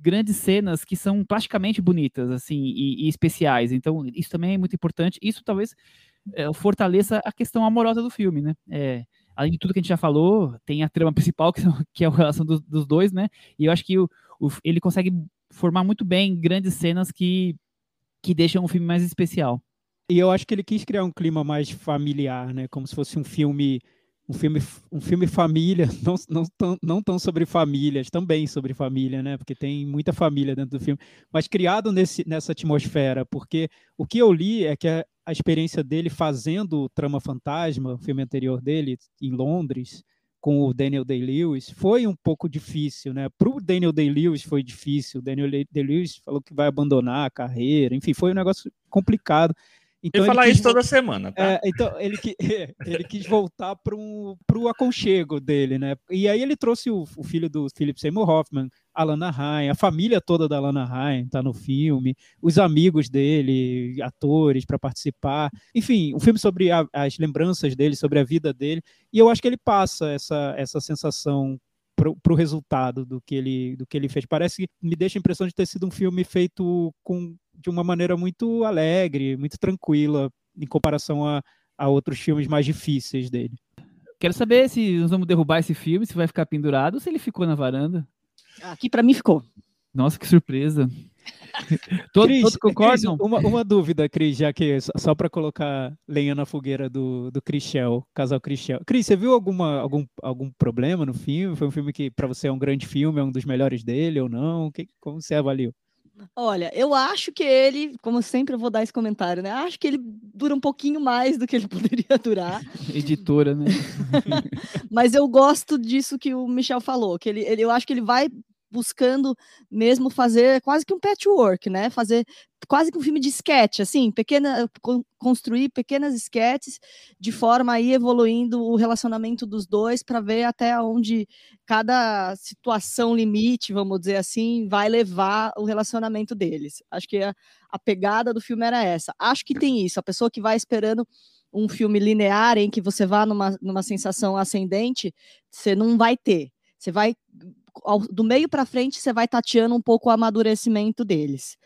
grandes cenas que são plasticamente bonitas, assim, e, e especiais. Então, isso também é muito importante. Isso talvez é, fortaleça a questão amorosa do filme, né? É, além de tudo que a gente já falou, tem a trama principal, que, que é a relação dos, dos dois, né? E eu acho que o, o, ele consegue formar muito bem grandes cenas que, que deixam o filme mais especial. E eu acho que ele quis criar um clima mais familiar, né? Como se fosse um filme um filme, um filme família, não, não, tão, não tão sobre famílias, também sobre família, né? Porque tem muita família dentro do filme, mas criado nesse, nessa atmosfera, porque o que eu li é que a, a experiência dele fazendo Trama Fantasma, o filme anterior dele, em Londres, com o Daniel Day-Lewis, foi um pouco difícil, né? Para o Daniel Day-Lewis foi difícil, o Daniel Day-Lewis falou que vai abandonar a carreira, enfim, foi um negócio complicado. Então, ele falar isso toda semana, tá? É, então, ele, ele quis voltar para o aconchego dele, né? E aí ele trouxe o, o, filho do Philip Seymour Hoffman, a Lana Ryan, a família toda da Lana Ryan tá no filme, os amigos dele, atores para participar. Enfim, um filme sobre a, as lembranças dele, sobre a vida dele. E eu acho que ele passa essa, essa sensação para o resultado do que, ele, do que ele fez. Parece que me deixa a impressão de ter sido um filme feito com de uma maneira muito alegre, muito tranquila, em comparação a, a outros filmes mais difíceis dele. Quero saber se nós vamos derrubar esse filme, se vai ficar pendurado ou se ele ficou na varanda. Aqui para mim ficou. Nossa, que surpresa. todos, Cris, todos concordam? Cris, uma, uma, dúvida, Cris, já que só para colocar lenha na fogueira do, do Cristiel, casal Cristiel. Cris, você viu alguma, algum, algum problema no filme? Foi um filme que para você é um grande filme, é um dos melhores dele ou não? Que, como você avaliou? Olha, eu acho que ele, como sempre eu vou dar esse comentário, né? Acho que ele dura um pouquinho mais do que ele poderia durar. Editora, né? Mas eu gosto disso que o Michel falou, que ele, ele eu acho que ele vai buscando mesmo fazer quase que um patchwork, né? Fazer quase que um filme de sketch, assim, pequena, construir pequenas sketches de forma a ir evoluindo o relacionamento dos dois para ver até onde cada situação limite, vamos dizer assim, vai levar o relacionamento deles. Acho que a, a pegada do filme era essa. Acho que tem isso, a pessoa que vai esperando um filme linear em que você vá numa, numa sensação ascendente, você não vai ter. Você vai ao, do meio para frente você vai tateando um pouco o amadurecimento deles.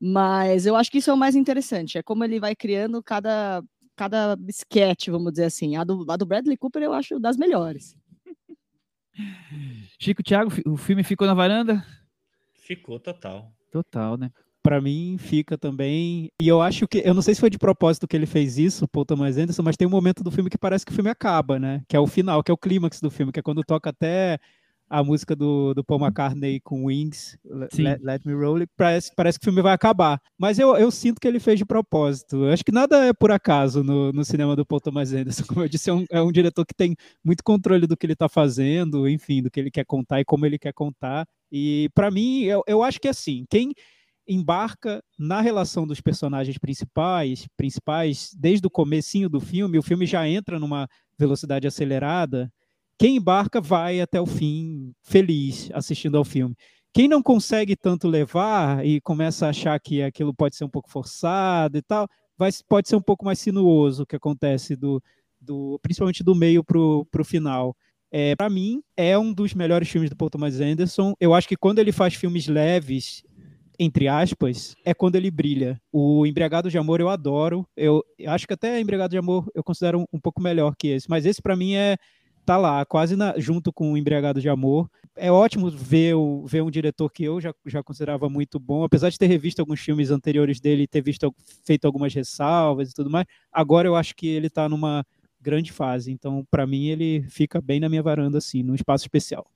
Mas eu acho que isso é o mais interessante, é como ele vai criando cada, cada sketch, vamos dizer assim. A do, a do Bradley Cooper eu acho das melhores. Chico, Thiago, o filme ficou na varanda? Ficou total. Total, né? para mim fica também. E eu acho que. Eu não sei se foi de propósito que ele fez isso, Paul Thomas Anderson, mas tem um momento do filme que parece que o filme acaba, né? Que é o final, que é o clímax do filme, que é quando toca até a música do, do Paul McCartney com Wings, Let, Let, Me Roll, parece, parece que o filme vai acabar. Mas eu, eu sinto que ele fez de propósito. Eu acho que nada é por acaso no, no cinema do Paul Thomas Anderson. Como eu disse, é um, é um diretor que tem muito controle do que ele está fazendo, enfim, do que ele quer contar e como ele quer contar. E para mim, eu, eu acho que é assim, quem embarca na relação dos personagens principais, principais desde o comecinho do filme, o filme já entra numa velocidade acelerada, quem embarca vai até o fim feliz assistindo ao filme. Quem não consegue tanto levar e começa a achar que aquilo pode ser um pouco forçado e tal, vai, pode ser um pouco mais sinuoso o que acontece do, do principalmente do meio para o final. É, para mim, é um dos melhores filmes do Paul Thomas Anderson. Eu acho que quando ele faz filmes leves, entre aspas, é quando ele brilha. O Embriagado de Amor eu adoro. Eu acho que até Embriagado de Amor eu considero um, um pouco melhor que esse, mas esse para mim é tá lá, quase na, junto com o Embriagado de Amor. É ótimo ver, o, ver um diretor que eu já, já considerava muito bom, apesar de ter revisto alguns filmes anteriores dele e ter visto, feito algumas ressalvas e tudo mais. Agora eu acho que ele está numa grande fase, então para mim ele fica bem na minha varanda, assim, num espaço especial.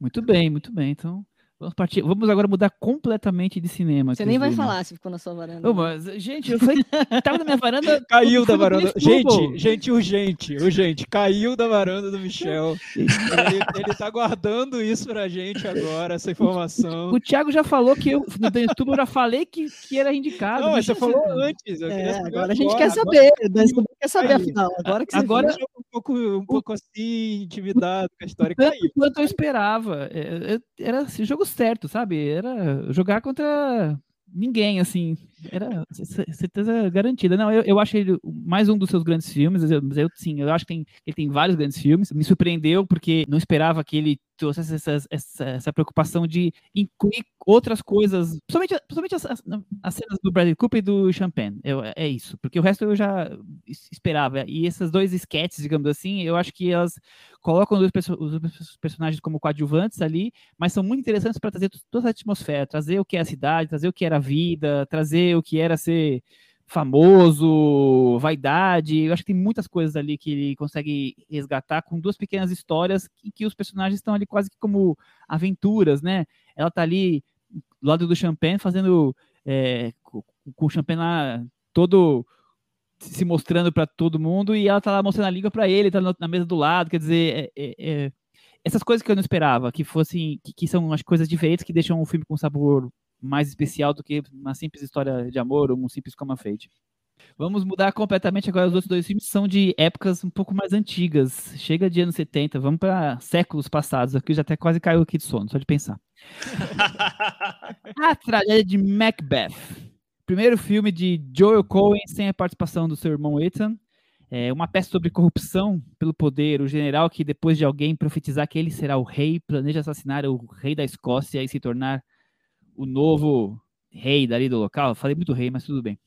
Muito bem, muito bem. Então, Vamos, partir, vamos agora mudar completamente de cinema. Você nem vai falar se ficou na sua varanda. Ô, mas, gente, eu falei, tava na minha varanda. Caiu da varanda. Gente, gente, urgente, urgente. Caiu da varanda do Michel. ele, ele tá guardando isso pra gente agora, essa informação. O Thiago já falou que eu, no YouTube, eu já falei que, que era indicado. Não, mas você falou antes. É, agora a gente quer saber. Agora... quer saber, afinal. Agora que você agora, pouco, um pouco assim, intimidado com a história. Tanto caiu. quanto eu esperava. É, é, era assim, jogo certo, sabe? Era jogar contra ninguém, assim. Era certeza garantida. Não, eu, eu acho ele mais um dos seus grandes filmes. Eu, eu sim, eu acho que tem, ele tem vários grandes filmes. Me surpreendeu porque não esperava que ele trouxe essa, essa, essa preocupação de incluir outras coisas, principalmente, principalmente as, as, as, cenas do Bradley Cooper e do Champagne. Eu, é isso, porque o resto eu já esperava. E esses dois sketches, digamos assim, eu acho que elas colocam os dois, os dois personagens como coadjuvantes ali, mas são muito interessantes para trazer toda a atmosfera, trazer o que é a cidade, trazer o que era a vida, trazer o que era ser famoso, vaidade. Eu acho que tem muitas coisas ali que ele consegue resgatar com duas pequenas histórias que, que os personagens estão ali quase que como aventuras, né? Ela tá ali do lado do Champagne fazendo é, com, com o Champagne lá todo se mostrando para todo mundo e ela tá lá mostrando a língua para ele, tá na mesa do lado, quer dizer, é, é, é, essas coisas que eu não esperava, que fossem, que, que são as coisas diferentes que deixam o filme com sabor mais especial do que uma simples história de amor ou um simples coma fade. Vamos mudar completamente agora. Os outros dois filmes são de épocas um pouco mais antigas. Chega de anos 70, vamos para séculos passados. Aqui já até quase caiu aqui de sono, só de pensar. a tragédia de Macbeth. Primeiro filme de Joel Cohen sem a participação do seu irmão Ethan. É uma peça sobre corrupção pelo poder. O general que, depois de alguém profetizar que ele será o rei, planeja assassinar o rei da Escócia e se tornar o novo rei dali do local. Falei muito rei, mas tudo bem.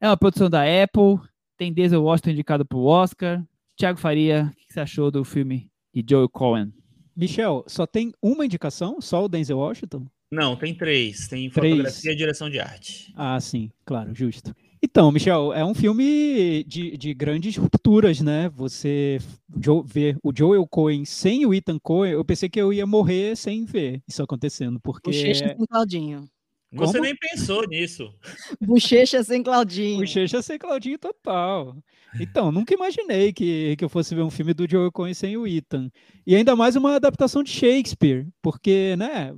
É uma produção da Apple, tem Denzel Washington indicado para o Oscar. Tiago Faria, o que você achou do filme de Joel Cohen? Michel, só tem uma indicação? Só o Denzel Washington? Não, tem três. Tem três. fotografia e direção de arte. Ah, sim, claro, justo. Então, Michel, é um filme de, de grandes rupturas, né? Você ver o Joel Cohen sem o Ethan Cohen, eu pensei que eu ia morrer sem ver isso acontecendo, porque... Bochecha sem Claudinho. Você nem pensou nisso. Bochecha sem Claudinho. Bochecha sem Claudinho total. Então, nunca imaginei que, que eu fosse ver um filme do Joel Cohen sem o Ethan. E ainda mais uma adaptação de Shakespeare, porque, né,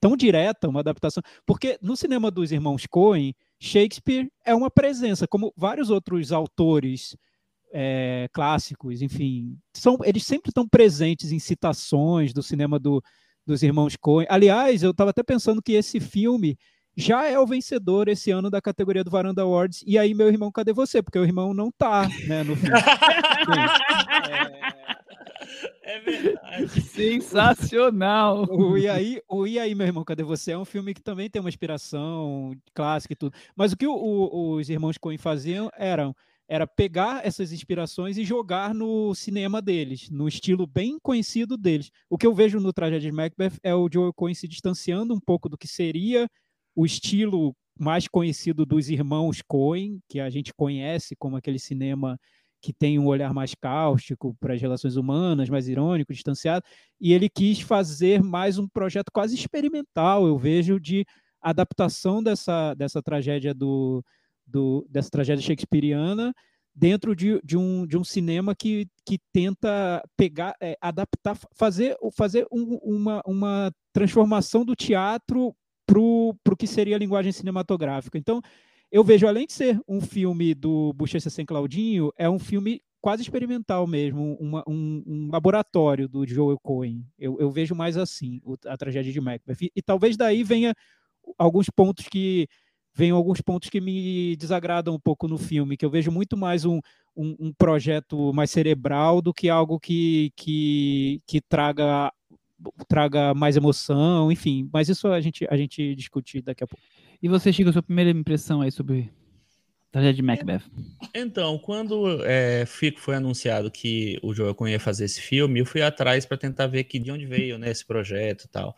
tão direta uma adaptação. Porque no cinema dos irmãos Cohen, Shakespeare é uma presença, como vários outros autores é, clássicos, enfim, são, eles sempre estão presentes em citações do cinema do, dos irmãos Coen. Aliás, eu estava até pensando que esse filme já é o vencedor esse ano da categoria do Varanda Awards. E aí, meu irmão, cadê você? Porque o irmão não tá, né, no filme. é... É verdade. Sensacional. O E aí, o E aí, meu irmão, cadê você? É um filme que também tem uma inspiração clássica e tudo. Mas o que o, o, os irmãos Coen faziam eram era pegar essas inspirações e jogar no cinema deles, no estilo bem conhecido deles. O que eu vejo no Tragédia de Macbeth é o Joel Coen se distanciando um pouco do que seria o estilo mais conhecido dos irmãos Coen, que a gente conhece como aquele cinema que tem um olhar mais cáustico para as relações humanas, mais irônico, distanciado, e ele quis fazer mais um projeto quase experimental, eu vejo, de adaptação dessa, dessa tragédia do, do dessa tragédia shakespeariana dentro de, de, um, de um cinema que, que tenta pegar, é, adaptar, fazer, fazer um, uma, uma transformação do teatro para o que seria a linguagem cinematográfica. Então, eu vejo, além de ser um filme do Bochecha Sem Claudinho, é um filme quase experimental mesmo, uma, um, um, laboratório do Joel Cohen. Eu, eu vejo mais assim a tragédia de Macbeth. E, e, talvez daí venha alguns pontos que venham alguns pontos que me desagradam um pouco no filme, que eu vejo muito mais um, um, um projeto mais cerebral do que algo que, que, que traga traga mais emoção, enfim. Mas isso a gente, a gente discute daqui a pouco. E você, Chico, sua primeira impressão aí sobre tragédia de Macbeth? Então, quando é, foi anunciado que o Joel Coen ia fazer esse filme, eu fui atrás para tentar ver que de onde veio né, esse projeto e tal.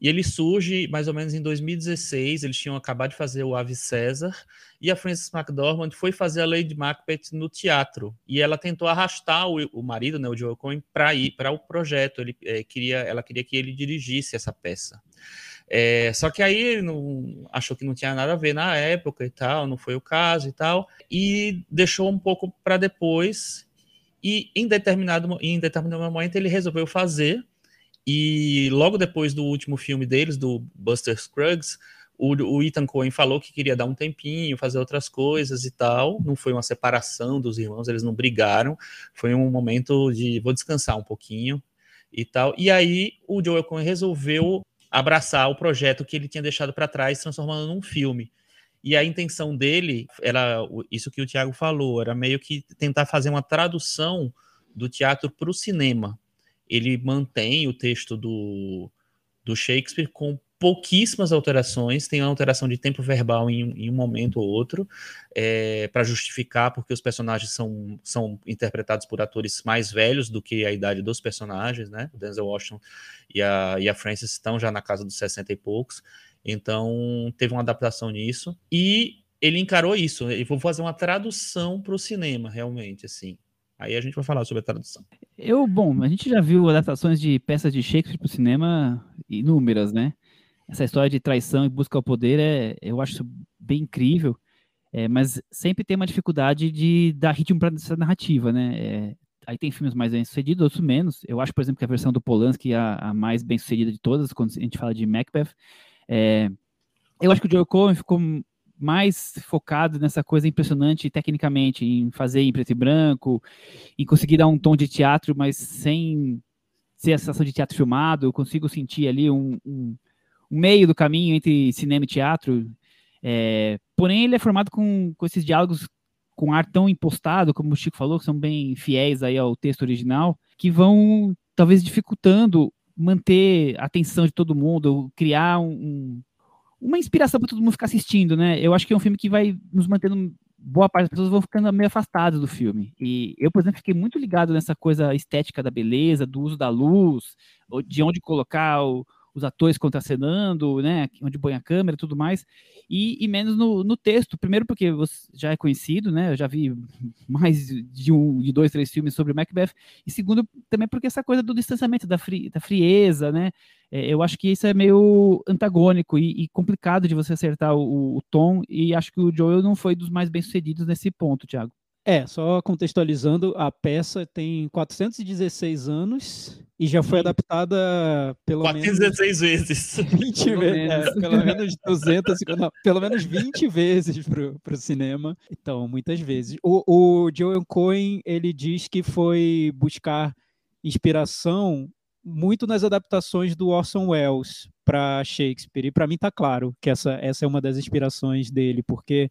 E ele surge mais ou menos em 2016. Eles tinham acabado de fazer o Ave César e a Frances McDormand foi fazer a Lady Macbeth no teatro. E ela tentou arrastar o, o marido, né, o Joel Coen, para ir para o projeto. Ele é, queria, ela queria que ele dirigisse essa peça. É, só que aí não, achou que não tinha nada a ver na época e tal, não foi o caso e tal, e deixou um pouco para depois. E em determinado, em determinado momento ele resolveu fazer. E logo depois do último filme deles, do Buster Scruggs, o, o Ethan Cohen falou que queria dar um tempinho, fazer outras coisas e tal. Não foi uma separação dos irmãos, eles não brigaram. Foi um momento de vou descansar um pouquinho e tal. E aí o Joel Cohen resolveu abraçar o projeto que ele tinha deixado para trás, transformando num filme. E a intenção dele era isso que o Tiago falou, era meio que tentar fazer uma tradução do teatro para o cinema. Ele mantém o texto do, do Shakespeare com pouquíssimas alterações, tem uma alteração de tempo verbal em, em um momento ou outro, é, para justificar porque os personagens são, são interpretados por atores mais velhos do que a idade dos personagens, né? O Denzel Washington e a, e a Frances estão já na casa dos 60 e poucos, então teve uma adaptação nisso, e ele encarou isso, e vou fazer uma tradução para o cinema, realmente, assim. Aí a gente vai falar sobre a tradução. Eu, bom, a gente já viu adaptações de peças de Shakespeare para o cinema inúmeras, né? Essa história de traição e busca ao poder é, eu acho bem incrível, é, mas sempre tem uma dificuldade de dar ritmo para essa narrativa, né? É, aí tem filmes mais bem sucedidos, outros menos. Eu acho, por exemplo, que a versão do Polanski é a, a mais bem sucedida de todas, quando a gente fala de Macbeth. É, eu acho que o Joe Cohen ficou mais focado nessa coisa impressionante tecnicamente, em fazer em preto e branco, em conseguir dar um tom de teatro, mas sem ser a sensação de teatro filmado. Eu consigo sentir ali um, um meio do caminho entre cinema e teatro. É, porém, ele é formado com, com esses diálogos com ar tão impostado, como o Chico falou, que são bem fiéis aí ao texto original, que vão talvez dificultando manter a atenção de todo mundo, criar um, um, uma inspiração para todo mundo ficar assistindo, né? Eu acho que é um filme que vai nos mantendo boa parte das pessoas vão ficando meio afastadas do filme. E eu, por exemplo, fiquei muito ligado nessa coisa estética da beleza, do uso da luz, de onde colocar o, os atores contracenando, né, onde põe a câmera e tudo mais, e, e menos no, no, texto. Primeiro porque você já é conhecido, né, eu já vi mais de um, de dois, três filmes sobre Macbeth, e segundo também porque essa coisa do distanciamento, da, fri, da frieza, né, é, eu acho que isso é meio antagônico e, e complicado de você acertar o, o, tom, e acho que o Joel não foi dos mais bem-sucedidos nesse ponto, Thiago. É, só contextualizando, a peça tem 416 anos e já foi adaptada pelo 416 menos... vezes. 20 pelo vezes, menos. É, pelo menos 200, não, pelo menos 20 vezes pro, pro cinema. Então, muitas vezes. O, o Joel Cohen, ele diz que foi buscar inspiração muito nas adaptações do Orson Welles para Shakespeare. E para mim tá claro que essa, essa é uma das inspirações dele, porque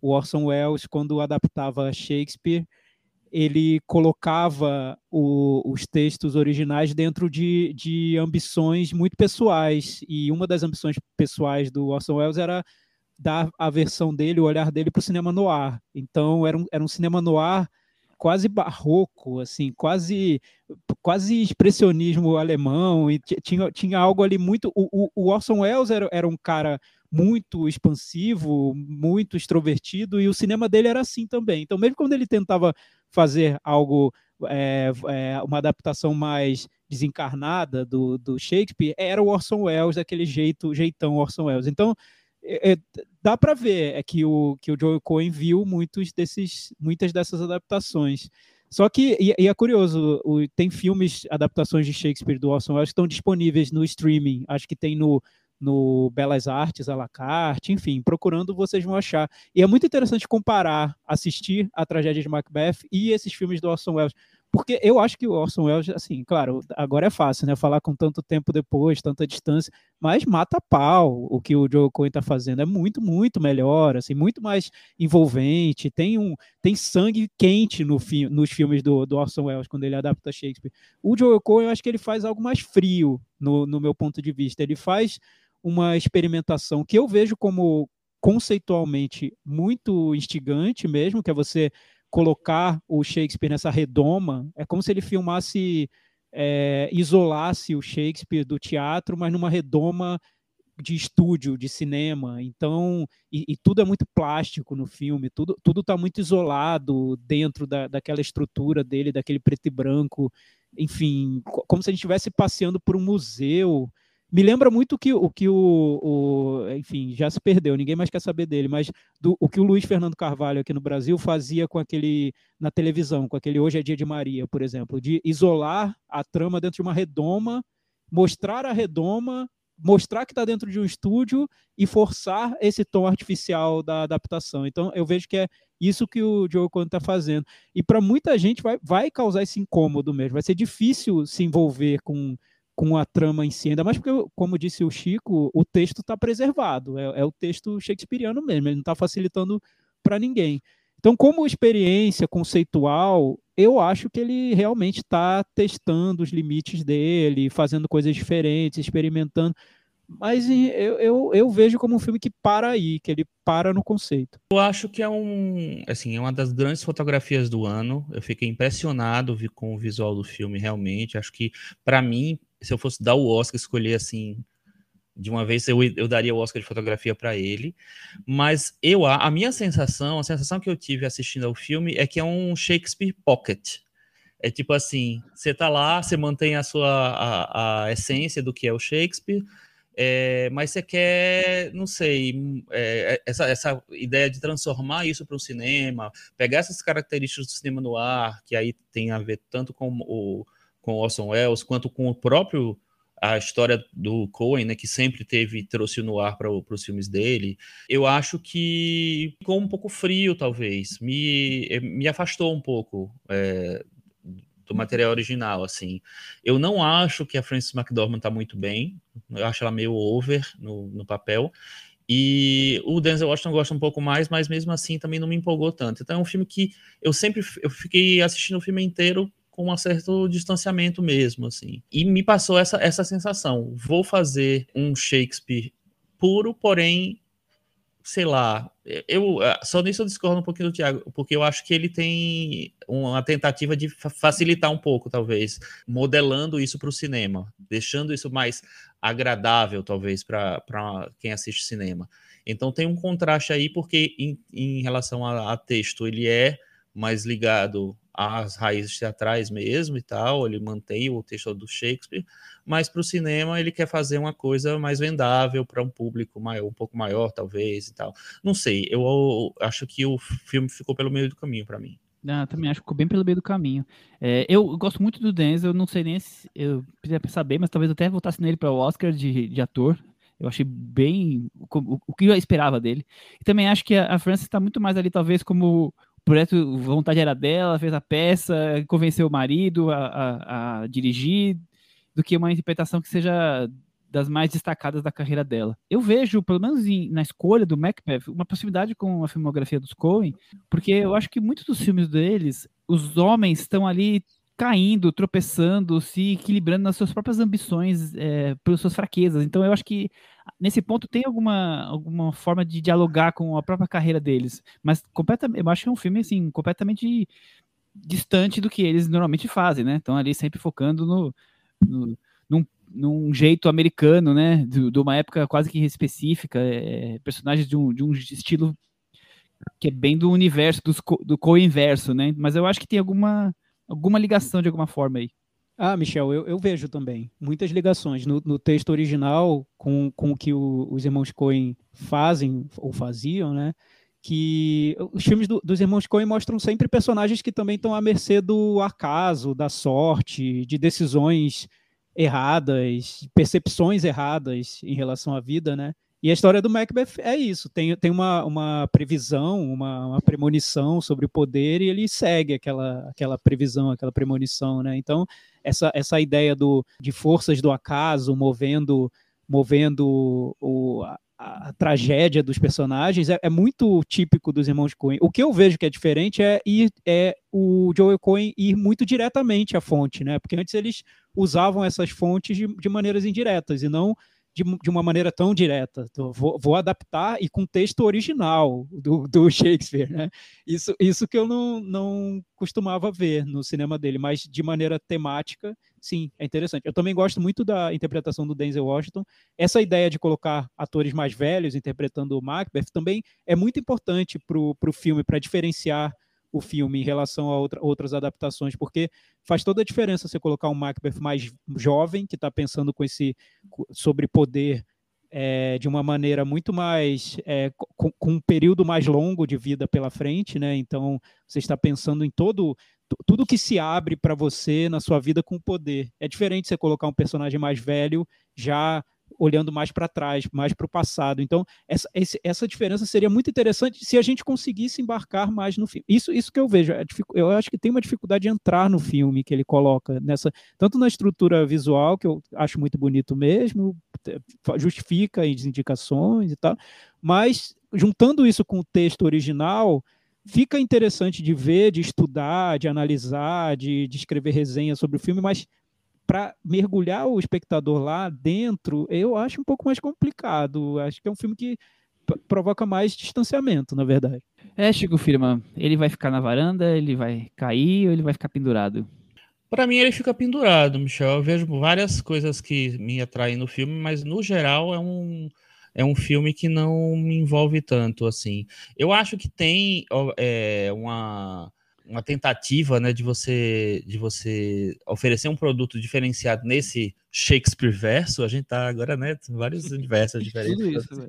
o Orson Welles, quando adaptava Shakespeare, ele colocava o, os textos originais dentro de, de ambições muito pessoais. E uma das ambições pessoais do Orson Welles era dar a versão dele, o olhar dele para o cinema noir. Então, era um, era um cinema noir quase barroco, assim, quase quase expressionismo alemão, e tinha, tinha algo ali muito... O, o Orson Welles era, era um cara muito expansivo, muito extrovertido, e o cinema dele era assim também. Então, mesmo quando ele tentava fazer algo, é, é, uma adaptação mais desencarnada do, do Shakespeare, era o Orson Welles, daquele jeito, jeitão Orson Welles. Então, é, é dá para ver é que o, que o Joe Cohen viu muitos desses, muitas dessas adaptações. Só que, e, e é curioso, o, tem filmes, adaptações de Shakespeare do Orson Welles que estão disponíveis no streaming. Acho que tem no, no Belas Artes, à la carte, enfim, procurando vocês vão achar. E é muito interessante comparar, assistir a tragédia de Macbeth e esses filmes do Orson Welles, porque eu acho que o Orson Welles, assim, claro, agora é fácil, né, falar com tanto tempo depois, tanta distância, mas mata pau o que o Joe Cohen está fazendo, é muito, muito melhor, assim, muito mais envolvente, tem um, tem sangue quente no fi, nos filmes do, do Orson Welles, quando ele adapta Shakespeare. O Joe Cohen, eu acho que ele faz algo mais frio, no, no meu ponto de vista, ele faz uma experimentação que eu vejo como conceitualmente muito instigante mesmo, que é você colocar o Shakespeare nessa redoma, é como se ele filmasse, é, isolasse o Shakespeare do teatro, mas numa redoma de estúdio, de cinema. Então, e, e tudo é muito plástico no filme, tudo tudo está muito isolado dentro da, daquela estrutura dele, daquele preto e branco, enfim, como se a gente estivesse passeando por um museu. Me lembra muito que, o que o, o, enfim, já se perdeu, ninguém mais quer saber dele, mas do, o que o Luiz Fernando Carvalho aqui no Brasil fazia com aquele na televisão, com aquele Hoje é Dia de Maria, por exemplo, de isolar a trama dentro de uma redoma, mostrar a redoma mostrar que está dentro de um estúdio e forçar esse tom artificial da adaptação. Então, eu vejo que é isso que o Joe Cohen está fazendo. E para muita gente vai, vai causar esse incômodo mesmo. Vai ser difícil se envolver com, com a trama em si, ainda mais porque, como disse o Chico, o texto está preservado. É, é, o texto shakespeariano mesmo, ele não está facilitando para ninguém. Então, como experiência conceitual, eu acho que ele realmente está testando os limites dele, fazendo coisas diferentes, experimentando. Mas eu, eu, eu, vejo como um filme que para aí, que ele para no conceito. Eu acho que é um, assim, é uma das grandes fotografias do ano. Eu fiquei impressionado com o visual do filme, realmente. Acho que, para mim, se eu fosse dar o Oscar, escolher assim, de uma vez eu, eu daria o Oscar de fotografia para ele, mas eu a minha sensação, a sensação que eu tive assistindo ao filme é que é um Shakespeare Pocket. É tipo assim, você tá lá, você mantém a sua a, a essência do que é o Shakespeare, é, mas você quer, não sei, é, essa, essa ideia de transformar isso para o cinema, pegar essas características do cinema no ar, que aí tem a ver tanto com o com Orson Welles quanto com o próprio a história do Cohen, né, que sempre teve trouxe no ar para os filmes dele, eu acho que ficou um pouco frio, talvez, me, eh, me afastou um pouco é, do material original, assim. Eu não acho que a Frances McDormand está muito bem, eu acho ela meio over no, no papel, e o Denzel Washington gosta um pouco mais, mas mesmo assim também não me empolgou tanto. Então é um filme que eu sempre eu fiquei assistindo o filme inteiro com um certo distanciamento mesmo, assim. E me passou essa, essa sensação. Vou fazer um Shakespeare puro, porém, sei lá, eu só nisso eu discordo um pouquinho do Tiago, porque eu acho que ele tem uma tentativa de facilitar um pouco, talvez, modelando isso para o cinema, deixando isso mais agradável, talvez, para quem assiste cinema. Então tem um contraste aí, porque em, em relação a, a texto, ele é mais ligado as raízes teatrais mesmo e tal, ele mantém o texto do Shakespeare, mas para o cinema ele quer fazer uma coisa mais vendável para um público maior, um pouco maior, talvez e tal. Não sei, eu acho que o filme ficou pelo meio do caminho para mim. Ah, também acho que ficou bem pelo meio do caminho. É, eu gosto muito do Denzel, eu não sei nem se eu queria saber, mas talvez eu até votasse nele para o Oscar de, de ator. Eu achei bem o, o, que eu esperava dele. E também acho que a, a França está muito mais ali, talvez, como projeto, vontade era dela, fez a peça, convenceu o marido a, a, a, dirigir, do que uma interpretação que seja das mais destacadas da carreira dela. Eu vejo, pelo menos em, na escolha do Macbeth, uma possibilidade com a filmografia dos Coen, porque eu acho que muitos dos filmes deles, os homens estão ali caindo, tropeçando, se equilibrando nas suas próprias ambições, é, pelas suas fraquezas. Então eu acho que nesse ponto tem alguma, alguma forma de dialogar com a própria carreira deles, mas completamente, eu acho que é um filme assim completamente distante do que eles normalmente fazem, né? Estão ali sempre focando no, no num, num, jeito americano, né? De, de, uma época quase que específica, é, personagens de um, de um estilo que é bem do universo dos, do co-inverso, né? Mas eu acho que tem alguma alguma ligação de alguma forma aí. Ah, Michel, eu, eu vejo também muitas ligações no, no texto original com, com o que o, os irmãos Coen fazem ou faziam, né? Que os filmes do, dos irmãos Coen mostram sempre personagens que também estão à mercê do acaso, da sorte, de decisões erradas, percepções erradas em relação à vida, né? E a história do Macbeth é isso: tem, tem uma, uma previsão, uma, uma premonição sobre o poder e ele segue aquela, aquela previsão, aquela premonição. Né? Então, essa, essa ideia do, de forças do acaso movendo, movendo o, a, a, tragédia dos personagens é, é, muito típico dos irmãos Coen. O que eu vejo que é diferente é, ir, é o Joel Coen ir muito diretamente à fonte, né? porque antes eles usavam essas fontes de, de maneiras indiretas e não de, de uma maneira tão direta. Então, vou, vou, adaptar e com texto original do, do Shakespeare. Né? Isso, isso que eu não, não costumava ver no cinema dele, mas de maneira temática, sim, é interessante. Eu também gosto muito da interpretação do Denzel Washington. Essa ideia de colocar atores mais velhos interpretando o Macbeth também é muito importante para o filme, para diferenciar o filme em relação a outra, outras adaptações, porque faz toda a diferença você colocar um Macbeth mais jovem, que está pensando com esse sobre poder é, de uma maneira muito mais é, com, com, um período mais longo de vida pela frente, né? Então você está pensando em todo tudo que se abre para você na sua vida com poder. É diferente você colocar um personagem mais velho já olhando mais para trás, mais para o passado. Então, essa, essa diferença seria muito interessante se a gente conseguisse embarcar mais no filme. Isso, isso que eu vejo. É eu acho que tem uma dificuldade de entrar no filme que ele coloca, nessa tanto na estrutura visual, que eu acho muito bonito mesmo, justifica as indicações e tal, mas juntando isso com o texto original, fica interessante de ver, de estudar, de analisar, de, de escrever resenha sobre o filme, mas para mergulhar o espectador lá dentro, eu acho um pouco mais complicado. Acho que é um filme que provoca mais distanciamento, na verdade. É, Chico Firma, ele vai ficar na varanda, ele vai cair ou ele vai ficar pendurado? Para mim ele fica pendurado, Michel. Eu vejo várias coisas que me atraem no filme, mas no geral é um é um filme que não me envolve tanto assim. Eu acho que tem é, uma uma tentativa né, de você de você oferecer um produto diferenciado nesse Shakespeare verso. A gente tá agora, né? Vários universos diferentes. Isso, né?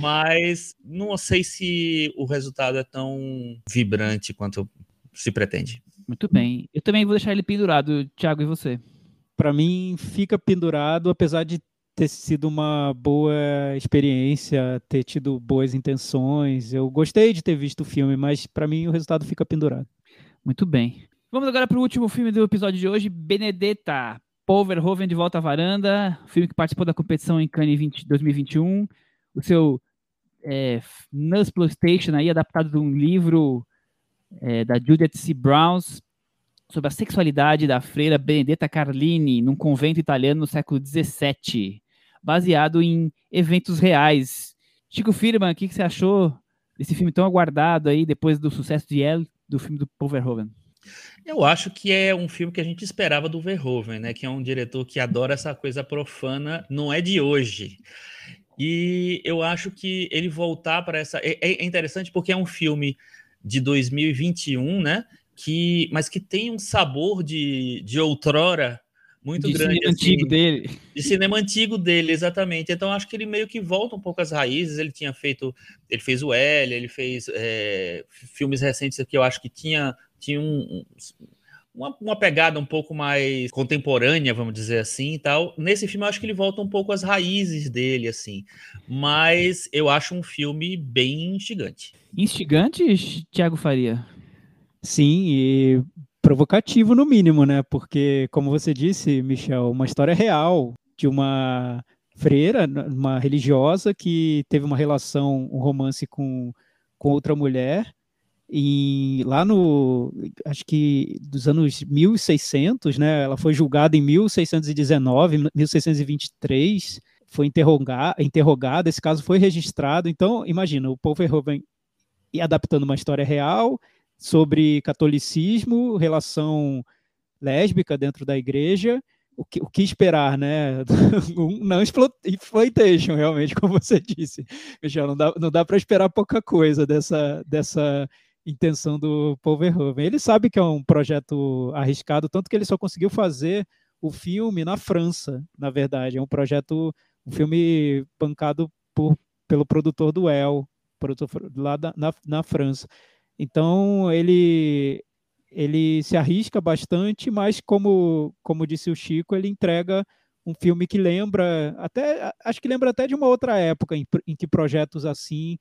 mas não sei se o resultado é tão vibrante quanto se pretende. Muito bem. Eu também vou deixar ele pendurado, Thiago, e você? Para mim, fica pendurado, apesar de ter sido uma boa experiência, ter tido boas intenções. Eu gostei de ter visto o filme, mas para mim o resultado fica pendurado. Muito bem. Vamos agora para o último filme do episódio de hoje, Benedetta. Paul Verhoeven de volta à varanda, filme que participou da competição em Cannes 20, 2021. O seu é, Nusploitation aí, adaptado de um livro é, da Judith C. Browns sobre a sexualidade da freira Benedetta Carlini num convento italiano no século XVII, baseado em eventos reais. Chico Firman, o que, que você achou desse filme tão aguardado aí depois do sucesso de El do filme do Paul Verhoeven? Eu acho que é um filme que a gente esperava do Verhoeven, né? Que é um diretor que adora essa coisa profana, não é de hoje. E eu acho que ele voltar para essa. É, é, interessante porque é um filme de 2021, né? Que, mas que tem um sabor de, de outrora muito de grande. Cinema assim, antigo dele. De cinema antigo dele, exatamente. Então acho que ele meio que volta um pouco às raízes. Ele tinha feito, ele fez o L, ele fez é, filmes recentes que eu acho que tinha, tinha um, uma, uma, pegada um pouco mais contemporânea, vamos dizer assim, e tal. Nesse filme eu acho que ele volta um pouco às raízes dele, assim. Mas eu acho um filme bem instigante. Instigante, Thiago Faria? Sim, e provocativo no mínimo, né? Porque, como você disse, Michel, uma história real de uma freira, uma religiosa que teve uma relação, um romance com, com outra mulher e lá no, acho que dos anos 1600, né, ela foi julgada em 1619, 1623, foi interrogar, interrogada, esse caso foi registrado, então, imagina, o Paul Verhoeven adaptando uma história real sobre catolicismo, relação lésbica dentro da igreja, o que, o que esperar, né? não exploitation, realmente, como você disse. Michel, não dá, não dá para esperar pouca coisa dessa, dessa intenção do Paul Verhoeven. Ele sabe que é um projeto arriscado, tanto que ele só conseguiu fazer o filme na França, na verdade. É um projeto, um filme bancado por, pelo produtor do El, produtor lá da, na, na França. Então ele ele se arrisca bastante, mas como como disse o Chico, ele entrega um filme que lembra até acho que lembra até de uma outra época em, em que projetos assim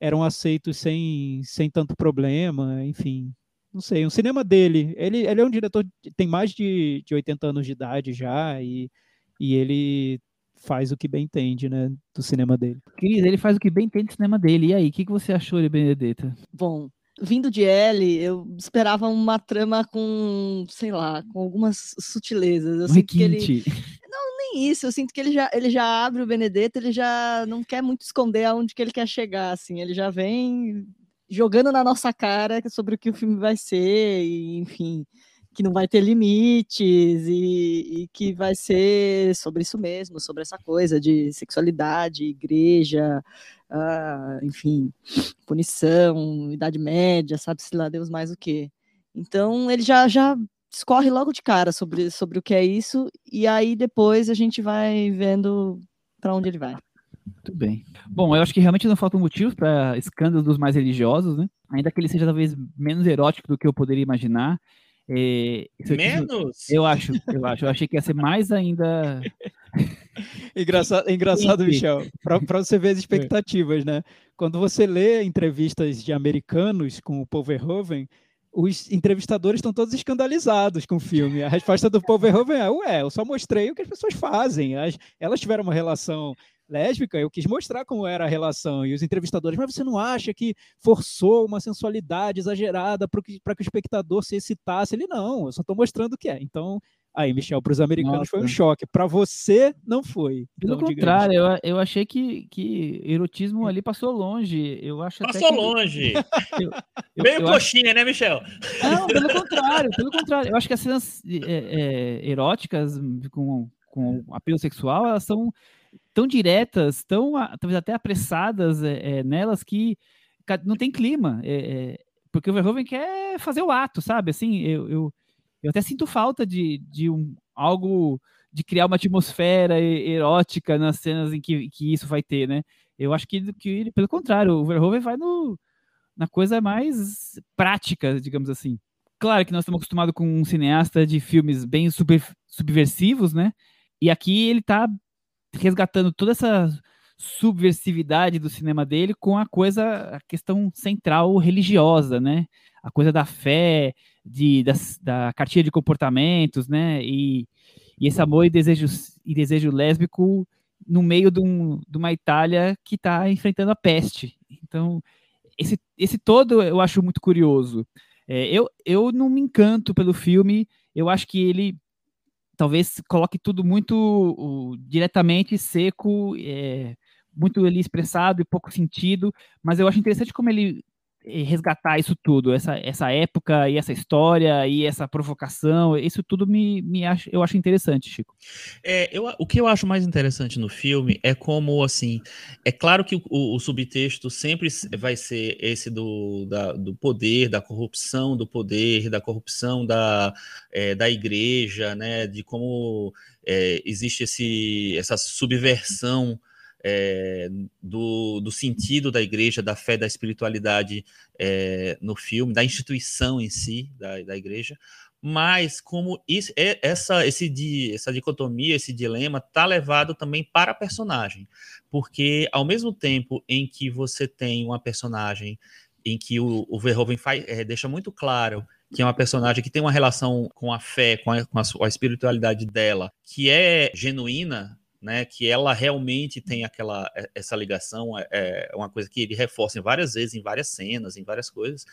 eram aceitos sem, sem tanto problema, enfim. Não sei, o cinema dele, ele, ele é um diretor que tem mais de, de 80 anos de idade já, e, e ele faz o que bem entende, né, do cinema dele. Cris, ele faz o que bem entende do cinema dele. E aí, o que, que você achou de Benedetta? Bom, vindo de L, eu esperava uma trama com, sei lá, com algumas sutilezas. Eu sinto que ele... Não, nem isso. Eu sinto que ele já, ele já abre o Benedetto, ele já não quer muito esconder aonde que ele quer chegar, assim. Ele já vem jogando na nossa cara sobre o que o filme vai ser, e, enfim, que não vai ter limites e, e que vai ser sobre isso mesmo, sobre essa coisa de sexualidade, igreja, uh, enfim, punição, Idade Média, sabe-se lá Deus mais o que. Então ele já, já discorre logo de cara sobre, sobre o que é isso, e aí depois a gente vai vendo para onde ele vai. Muito bem. Bom, eu acho que realmente não faltam motivos para escândalos dos mais religiosos, né? Ainda que ele seja talvez menos erótico do que eu poderia imaginar. É, menos? Eu, eu acho, eu acho. Eu achei que ia ser mais ainda. engraçado, engraçado Michel, para você ver as expectativas, né? Quando você lê entrevistas de americanos com o Paul Verhoeven, os entrevistadores estão todos escandalizados com o filme. A resposta do Paul Verhoeven é: ué, eu só mostrei o que as pessoas fazem. As, elas tiveram uma relação lésbica, eu quis mostrar como era a relação. E os entrevistadores, mas você não acha que forçou uma sensualidade exagerada para que, que o espectador se excitasse? Ele, não, eu só estou mostrando o que é. Então, aí, Michel, para os americanos Nossa. foi um choque. Para você, não foi. Pelo então, contrário, eu, eu achei que, que erotismo ali passou longe. Eu acho passou que... longe. Eu, eu, Meio coxinha, acho... né, Michel? Não, pelo contrário, pelo contrário. Eu acho que as cenas é, é, eróticas com, com apelo sexual, elas são tão diretas, tão talvez até apressadas é, é, nelas que não tem clima. É, é, porque o Verhoeven quer fazer o ato, sabe? Assim, eu, eu, eu até sinto falta de, de um, algo de criar uma atmosfera erótica nas cenas em que, que isso vai ter, né? Eu acho que, que pelo contrário, o Verhoeven vai no, na coisa mais prática, digamos assim. Claro que nós estamos acostumados com um cineasta de filmes bem super, subversivos, né? E aqui ele está resgatando toda essa subversividade do cinema dele com a coisa, a questão central religiosa, né? A coisa da fé, de, da, da cartilha de comportamentos, né? E, e esse amor e desejo, e desejo lésbico no meio de, um, de uma Itália que está enfrentando a peste. Então, esse, esse todo eu acho muito curioso. É, eu, eu não me encanto pelo filme, eu acho que ele talvez coloque tudo muito diretamente seco, é, muito ali expressado e pouco sentido, mas eu acho interessante como ele resgatar isso tudo, essa, essa época e essa história e essa provocação, isso tudo me, me acho, eu acho interessante, Chico. É, eu, o que eu acho mais interessante no filme é como, assim, é claro que o, o subtexto sempre vai ser esse do, da, do poder, da corrupção do poder, da corrupção da, é, da igreja, né, de como é, existe esse, essa subversão é, do, do, sentido da igreja, da fé, da espiritualidade é, no filme, da instituição em si, da, da igreja, mas como isso, é, essa, esse, essa dicotomia, esse dilema, está levado também para a personagem, porque ao mesmo tempo em que você tem uma personagem em que o, o Verhoeven faz, é, deixa muito claro que é uma personagem que tem uma relação com a fé, com a, com a, a espiritualidade dela, que é genuína, né, que ela realmente tem aquela essa ligação, é, é uma coisa que ele reforça várias vezes, em várias cenas, em várias coisas.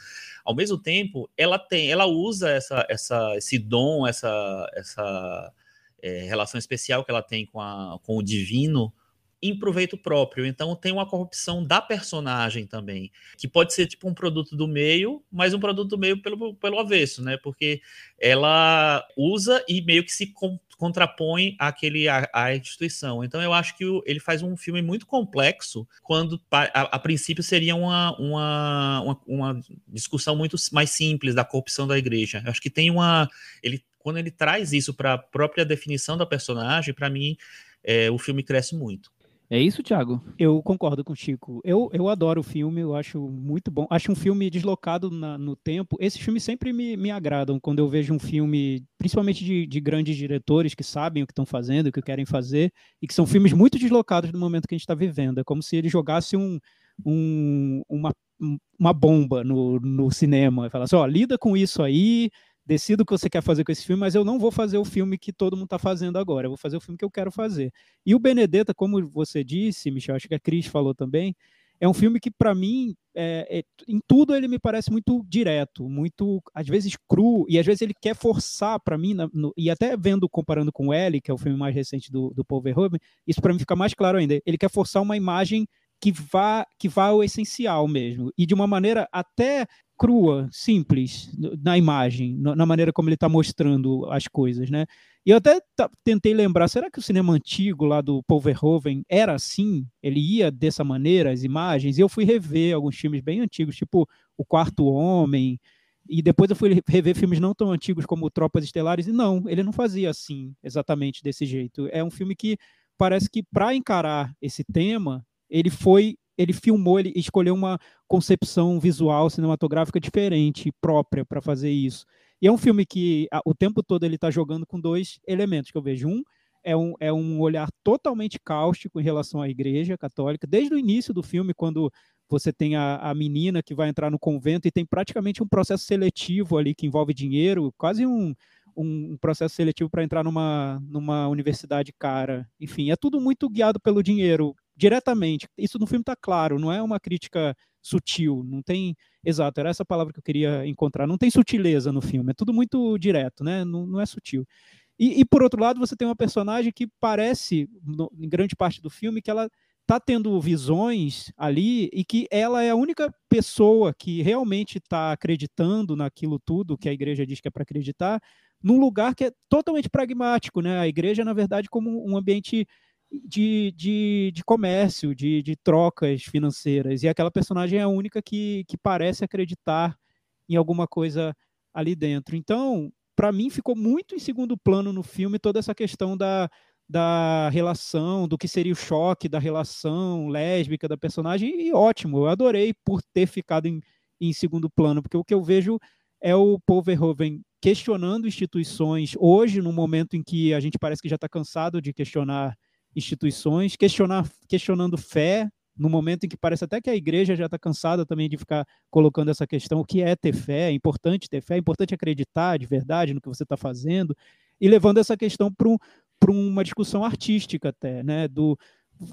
Ao mesmo tempo, ela tem, ela usa essa, essa esse dom, essa essa é, relação especial que ela tem com, a, com o divino em proveito próprio. Então tem uma corrupção da personagem também, que pode ser tipo um produto do meio, mas um produto do meio pelo, pelo avesso, né? Porque ela usa e meio que se contrapõe àquele, à, à instituição. Então eu acho que o, ele faz um filme muito complexo, quando a, a princípio seria uma, uma, uma, uma, discussão muito mais simples da corrupção da igreja. Eu acho que tem uma. Ele, quando ele traz isso para a própria definição da personagem, para mim, é, o filme cresce muito. É isso, Thiago? Eu concordo com o Chico. Eu, eu adoro o filme, eu acho muito bom. Acho um filme deslocado na, no tempo. Esses filmes sempre me, me agradam quando eu vejo um filme, principalmente de, de grandes diretores que sabem o que estão fazendo, o que querem fazer, e que são filmes muito deslocados do momento que a gente está vivendo. É como se ele jogasse um, um, uma, uma bomba no, no cinema. Falasse, ó, oh, lida com isso aí, decida o que você quer fazer com esse filme, mas eu não vou fazer o filme que todo mundo está fazendo agora, eu vou fazer o filme que eu quero fazer. E o Benedetta, como você disse, Michel, acho que a Cris falou também, é um filme que, para mim, é, é, em tudo ele me parece muito direto, muito, às vezes, cru, e às vezes ele quer forçar, para mim, na, no, e até vendo, comparando com L, que é o filme mais recente do, do Paul Verhoeven, isso para mim fica mais claro ainda. Ele quer forçar uma imagem que vá, que vá ao essencial mesmo, e de uma maneira até crua, simples na imagem, na maneira como ele está mostrando as coisas, né? E eu até tentei lembrar, será que o cinema antigo lá do Paul Verhoeven era assim? Ele ia dessa maneira, as imagens? E eu fui rever alguns filmes bem antigos, tipo O Quarto Homem, e depois eu fui rever filmes não tão antigos como Tropas Estelares, e não, ele não fazia assim, exatamente desse jeito. É um filme que parece que para encarar esse tema, ele foi ele filmou, ele escolheu uma concepção visual cinematográfica diferente, própria para fazer isso. E é um filme que a, o tempo todo ele está jogando com dois elementos que eu vejo. Um é um, é um olhar totalmente cáustico em relação à Igreja Católica, desde o início do filme, quando você tem a, a menina que vai entrar no convento e tem praticamente um processo seletivo ali que envolve dinheiro, quase um, um processo seletivo para entrar numa, numa universidade cara. Enfim, é tudo muito guiado pelo dinheiro, diretamente. Isso no filme está claro, não é uma crítica sutil, não tem. Exato, era essa palavra que eu queria encontrar. Não tem sutileza no filme, é tudo muito direto, né? Não, não é sutil. E, e, por outro lado, você tem uma personagem que parece, no, em grande parte do filme, que ela está tendo visões ali e que ela é a única pessoa que realmente está acreditando naquilo tudo que a igreja diz que é para acreditar, num lugar que é totalmente pragmático, né? A igreja, na verdade, como um ambiente de, de, de comércio, de, de trocas financeiras. E aquela personagem é a única que, que parece acreditar em alguma coisa ali dentro. Então, para mim, ficou muito em segundo plano no filme toda essa questão da, da relação, do que seria o choque da relação lésbica da personagem, e ótimo, eu adorei por ter ficado em, em segundo plano, porque o que eu vejo é o Paul Verhoeven questionando instituições hoje, no momento em que a gente parece que já está cansado de questionar instituições, questionar, questionando fé, no momento em que parece até que a igreja já está cansada também de ficar colocando essa questão, o que é ter fé, é importante ter fé, é importante acreditar de verdade no que você está fazendo, e levando essa questão para um, uma discussão artística até, né, do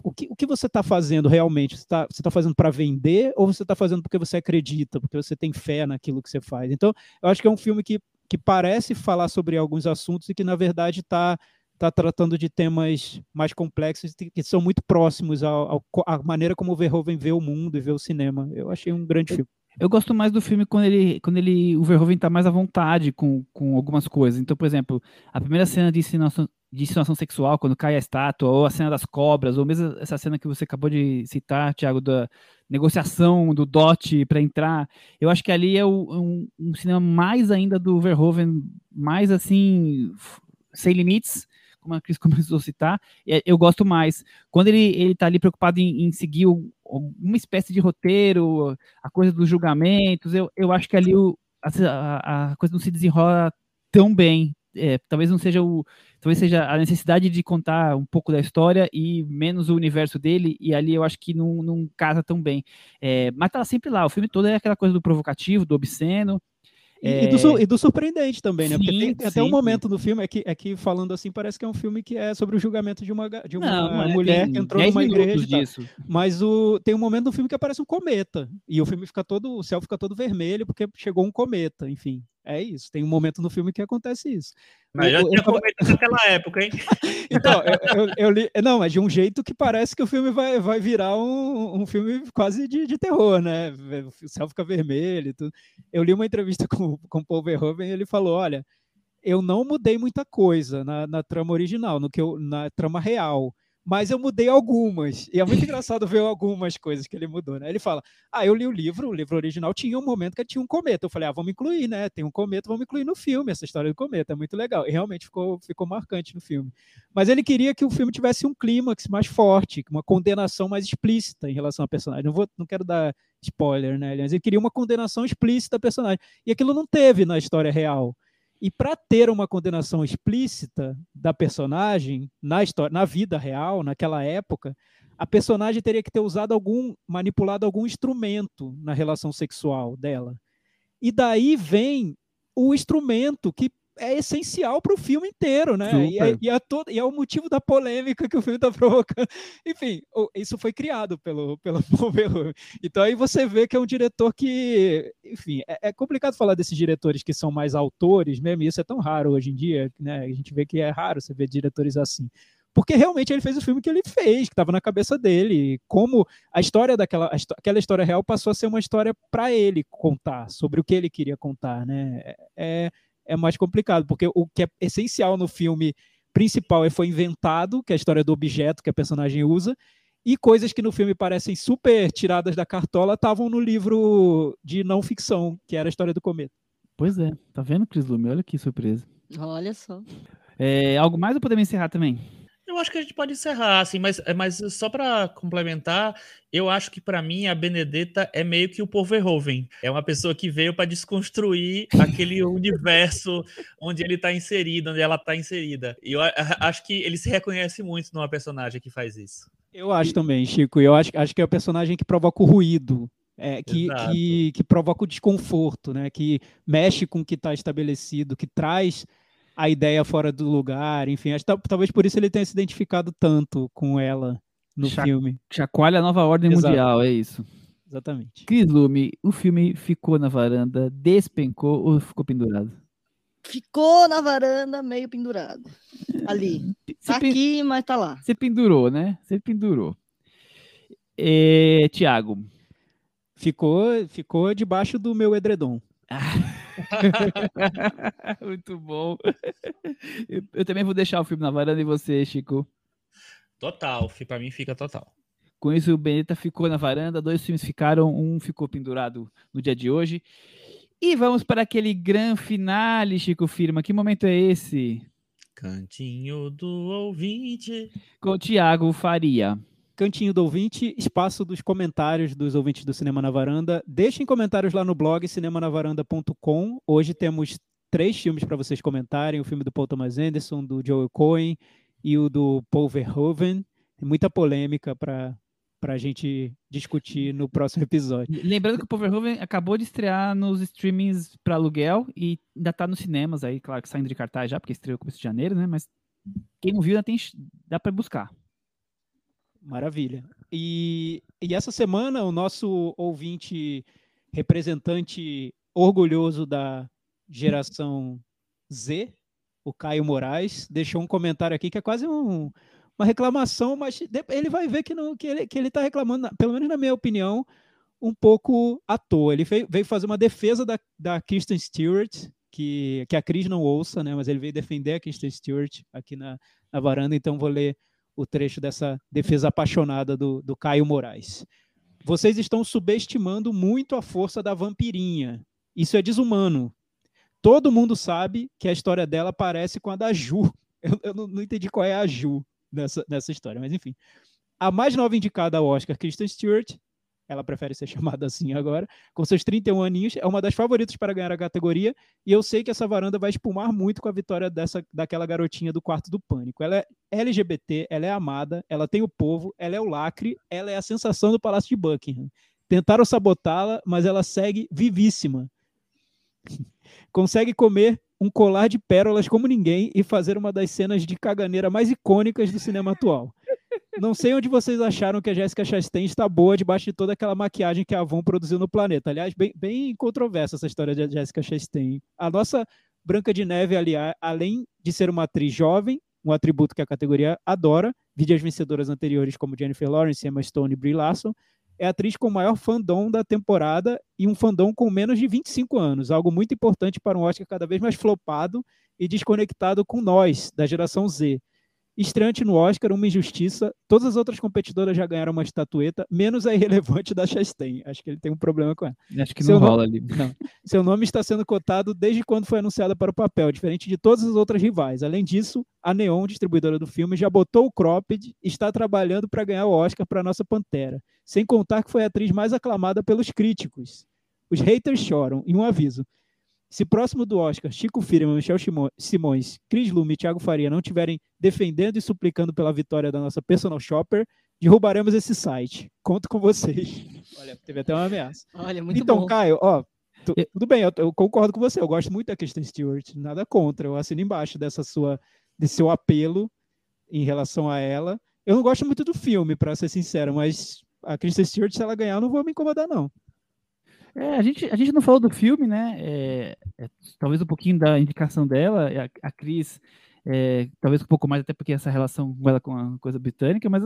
o que, o que você está fazendo realmente? Você está tá fazendo para vender ou você está fazendo porque você acredita, porque você tem fé naquilo que você faz? Então, eu acho que é um filme que, que parece falar sobre alguns assuntos e que, na verdade, está está tratando de temas mais complexos que são muito próximos à maneira como o Verhoeven vê o mundo e vê o cinema. Eu achei um grande filme. Eu gosto mais do filme quando ele, quando ele, o Verhoeven está mais à vontade com, com algumas coisas. Então, por exemplo, a primeira cena de insinuação, de insinuação sexual, quando cai a estátua, ou a cena das cobras, ou mesmo essa cena que você acabou de citar, Thiago, da negociação do dote para entrar, eu acho que ali é o, um, um cinema mais ainda do Verhoeven, mais assim, sem limites, como a Cris começou a citar, é, eu gosto mais. Quando ele, ele tá ali preocupado em, em seguir uma espécie de roteiro, a coisa dos julgamentos, eu, eu acho que ali o, a, a coisa não se desenrola tão bem. É, talvez não seja o talvez seja a necessidade de contar um pouco da história e menos o universo dele e ali eu acho que não, não casa tão bem é, mas tá sempre lá o filme todo é aquela coisa do provocativo do obsceno é... E, do, e, do, surpreendente também, né? Sim, Porque tem, tem até um momento no filme, é que, é que falando assim, parece que é um filme que é sobre o julgamento de uma, de uma não, mulher que entrou numa igreja. Disso. Mas o, tem um momento no filme que aparece um cometa. E o filme fica todo, o céu fica todo vermelho porque chegou um cometa, enfim. É isso, tem um momento no filme que acontece isso. Mas já tinha comentado naquela época, hein? então, eu, eu, eu, li. Não, mas de um jeito que parece que o filme vai, vai virar um, um filme quase de, de terror, né? O céu fica vermelho e tudo. Eu li uma entrevista com, com o Paul Verhoeven e ele falou: olha, eu não mudei muita coisa na, na trama original, no que eu, na trama real mas eu mudei algumas. E é muito engraçado ver algumas coisas que ele mudou, né? Ele fala: Ah, eu li o livro, o livro original tinha um momento que tinha um cometa. Eu falei: Ah, vamos incluir, né? Tem um cometa, vamos incluir no filme essa história do cometa. É muito legal. E realmente ficou, ficou marcante no filme. Mas ele queria que o filme tivesse um clímax mais forte, uma condenação mais explícita em relação ao personagem. Não, vou, não quero dar spoiler, né? Mas ele queria uma condenação explícita ao personagem. E aquilo não teve na história real. E para ter uma condenação explícita da personagem na história, na vida real, naquela época, a personagem teria que ter usado algum, manipulado algum instrumento na relação sexual dela. E daí vem o instrumento que é essencial para o filme inteiro, né? E é, e, é todo, e é, o motivo da polêmica que o filme está provocando. Enfim, isso foi criado pelo, pelo Verhoeven. Então aí você vê que é um diretor que, enfim, é, é, complicado falar desses diretores que são mais autores mesmo, e isso é tão raro hoje em dia, né? A gente vê que é raro você ver diretores assim. Porque realmente ele fez o filme que ele fez, que estava na cabeça dele. Como a história daquela aquela história real passou a ser uma história para ele contar, sobre o que ele queria contar, né? É, é mais complicado, porque o que é essencial no filme principal é foi inventado, que é a história do objeto que a personagem usa, e coisas que no filme parecem super tiradas da cartola estavam no livro de não ficção, que era a história do cometa. Pois é, tá vendo, Cris Lume? Olha que surpresa. Olha só. É, algo mais ou podemos encerrar também? Eu acho que a gente pode encerrar, assim, mas, é, mas só para complementar, eu acho que para mim a Benedetta é meio que o Paul Verhoeven. É uma pessoa que veio para desconstruir aquele universo onde ele está inserido, onde ela está inserida. E eu acho que ele se reconhece muito numa personagem que faz isso. Eu acho também, Chico. Eu acho, acho que é o personagem que provoca o ruído. É, que, que, que, provoca o desconforto, né? que mexe com o que está estabelecido, que traz a ideia fora do lugar, enfim, acho, talvez por isso ele tenha se identificado tanto com ela no Cha filme. Chacoalha a nova ordem Exato. mundial, é isso. Exatamente. Cris Lume, o filme ficou na varanda, despencou ou ficou pendurado? Ficou na varanda, meio pendurado. Ali. Tá aqui, mas tá lá. Você pendurou, né? Você pendurou. É, Tiago. Ficou, ficou debaixo do meu edredom. Muito bom. Eu, eu, também vou deixar o filme na varanda e você, Chico. Total, para mim fica total. Com isso, o Beneta ficou na varanda, dois filmes ficaram, um ficou pendurado no dia de hoje. E vamos para aquele grande finale, Chico Firma. Que momento é esse? Cantinho do ouvinte. Com o Tiago Faria. Cantinho do ouvinte, espaço dos comentários dos ouvintes do Cinema na Varanda. Deixem comentários lá no blog cinemanavaranda.com. Hoje temos três filmes para vocês comentarem: o filme do Paul Thomas Anderson, do Joel Cohen e o do Paul Verhoeven. Tem muita polêmica para para a gente discutir no próximo episódio. Lembrando que o Paul Verhoeven acabou de estrear nos streamings para aluguel e ainda está nos cinemas aí, claro que saindo de cartaz já, porque estreou no começo de janeiro, né? Mas quem não viu ainda tem, dá para buscar. Maravilha. E, e essa semana, o nosso ouvinte representante orgulhoso da geração Z, o Caio Moraes, deixou um comentário aqui que é quase um, uma reclamação, mas ele vai ver que, não, que ele está que ele tá reclamando, pelo menos na minha opinião, um pouco à toa. Ele veio, veio fazer uma defesa da, da Kristen Stewart, que, que a Cris não ouça, né? mas ele veio defender a Kristen Stewart aqui na, na varanda, então vou ler o trecho dessa defesa apaixonada do, do Caio Moraes. Vocês estão subestimando muito a força da vampirinha. Isso é desumano. Todo mundo sabe que a história dela parece com a da Ju. Eu, eu não, não, entendi qual é a Ju nessa, nessa história, mas enfim. A mais nova indicada ao Oscar, Kristen Stewart, ela prefere ser chamada assim agora, com seus 31 aninhos, é uma das favoritas para ganhar a categoria, e eu sei que essa varanda vai espumar muito com a vitória dessa daquela garotinha do quarto do pânico. Ela é LGBT, ela é amada, ela tem o povo, ela é o lacre, ela é a sensação do Palácio de Buckingham. Tentaram sabotá-la, mas ela segue vivíssima. Consegue comer um colar de pérolas como ninguém e fazer uma das cenas de caganeira mais icônicas do cinema atual. Não sei onde vocês acharam que a Jessica Chastain está boa debaixo de toda aquela maquiagem que a Avon produziu no planeta. Aliás, bem, bem controversa essa história de Jessica Chastain. A nossa Branca de Neve, aliás, além de ser uma atriz jovem, um atributo que a categoria adora, vide as vencedoras anteriores como Jennifer Lawrence, Emma Stone e Brie Larson, é a atriz com o maior fandom da temporada e um fandom com menos de 25 anos, algo muito importante para um Oscar cada vez mais flopado e desconectado com nós, da geração Z. Estreante no Oscar, uma injustiça. Todas as outras competidoras já ganharam uma estatueta, menos a irrelevante da Chastain. Acho que ele tem um problema com ela. Acho que Seu não rola ali. Não. Seu nome está sendo cotado desde quando foi anunciada para o papel, diferente de todas as outras rivais. Além disso, a Neon, distribuidora do filme, já botou o cropped e está trabalhando para ganhar o Oscar para a nossa Pantera. Sem contar que foi a atriz mais aclamada pelos críticos. Os haters choram. E um aviso: se próximo do Oscar, Chico Firma, Michel Simões, Cris Lume e Thiago Faria não estiverem defendendo e suplicando pela vitória da nossa personal shopper, derrubaremos esse site. Conto com vocês. Olha, teve até uma ameaça. Olha, muito então, bom. Caio, ó, tudo bem, eu, eu, concordo com você. Eu gosto muito da Kristen Stewart, nada contra. Eu assino embaixo dessa sua, desse seu apelo em relação a ela. Eu não gosto muito do filme, para ser sincero, mas a Kristen Stewart, se ela ganhar, eu não vou me incomodar, não. É, a, gente, a gente não falou do filme, né? É, é, talvez um pouquinho da indicação dela, a, a Cris, é, talvez um pouco mais, até porque essa relação com ela com a coisa britânica, mas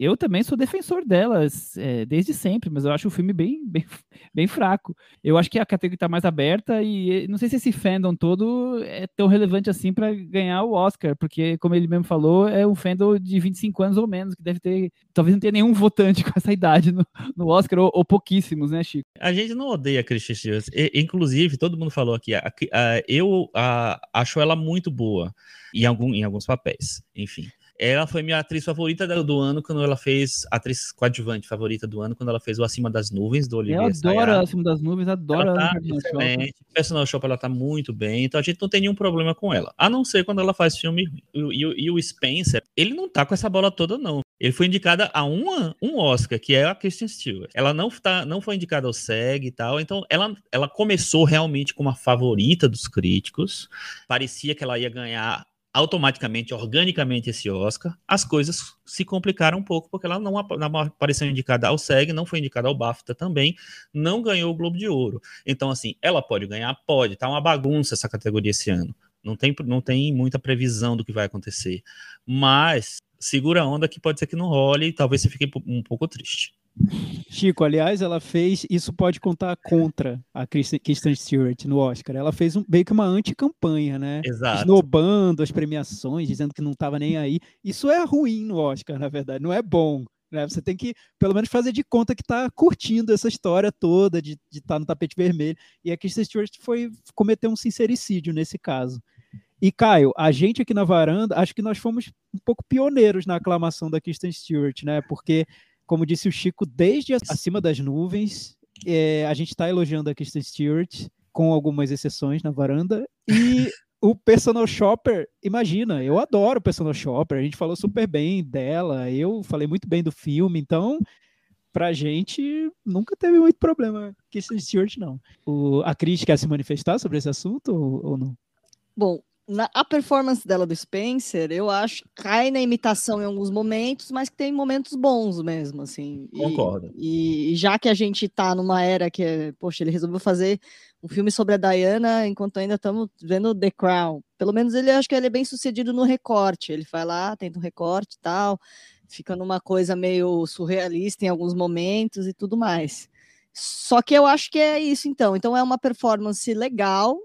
eu também sou defensor delas é, desde sempre, mas eu acho o filme bem, bem, bem fraco. Eu acho que a categoria está mais aberta e não sei se esse fandom todo é tão relevante assim para ganhar o Oscar, porque, como ele mesmo falou, é um fandom de 25 anos ou menos, que deve ter, talvez não tenha nenhum votante com essa idade no, no Oscar, ou, ou, pouquíssimos, né, Chico? A gente não odeia a Christian Stewart. inclusive, todo mundo falou aqui, a, a, eu a, acho ela muito boa em, algum, em alguns papéis, enfim. Ela foi minha atriz favorita do ano quando ela fez atriz coadjuvante favorita do ano quando ela fez o Acima das Nuvens do Olivier Eu adoro Acima das Nuvens, adoro ela tá excelente. Personal Shopper ela tá muito bem, então a gente não tem nenhum problema com ela. A não ser quando ela faz filme. E, o- e e o Spencer, ele não tá com essa bola toda, não. Ele foi indicada a uma, um Oscar, que é a Kristen Stewart. Ela não, tá, não foi indicada ao SEG e tal, então ela, ela começou realmente como a favorita dos críticos. Parecia que ela ia ganhar automaticamente, organicamente esse Oscar, as coisas se complicaram um pouco, porque ela não, ap- não apareceu indicada ao SEG, não foi indicada ao BAFTA também, não ganhou o Globo de Ouro. Então, assim, ela pode ganhar? Pode, tá uma bagunça essa categoria esse ano. Não tem, não tem muita previsão do que vai acontecer. Mas segura a onda que pode ser que não role e talvez você fique um pouco triste. Chico, aliás, ela fez. Isso pode contar contra a Kristen Stewart no Oscar. Ela fez um, meio que uma anti-campanha, né? Exato. Esnobando as premiações, dizendo que não estava nem aí. Isso é ruim no Oscar, na verdade, não é bom. Né? Você tem que, pelo menos, fazer de conta que está curtindo essa história toda de estar no tapete vermelho. E a Kristen Stewart foi cometer um sincericídio nesse caso. E, Caio, a gente aqui na varanda, acho que nós fomos um pouco pioneiros na aclamação da Kristen Stewart, né? Porque, como disse o Chico, desde acima das nuvens, é, a gente está elogiando a Kristen Stewart, com algumas exceções na varanda, e o Personal Shopper, imagina, eu adoro o Personal Shopper, a gente falou super bem dela, eu falei muito bem do filme, então pra gente nunca teve muito problema com Kristen Stewart, não. O, a Cris quer se manifestar sobre esse assunto ou, ou não? Bom, na, a performance dela do Spencer, eu acho que cai na imitação em alguns momentos, mas que tem momentos bons mesmo, assim. E- Concordo. E, e já que a gente tá numa era que, é, poxa, ele resolveu fazer um filme sobre a Diana, enquanto ainda estamos vendo The Crown. Pelo menos ele acho que ele é bem sucedido no recorte. Ele vai lá, tenta um recorte e tal, fica numa coisa meio surrealista em alguns momentos e tudo mais. Só que eu acho que é isso, então. Então é uma performance legal.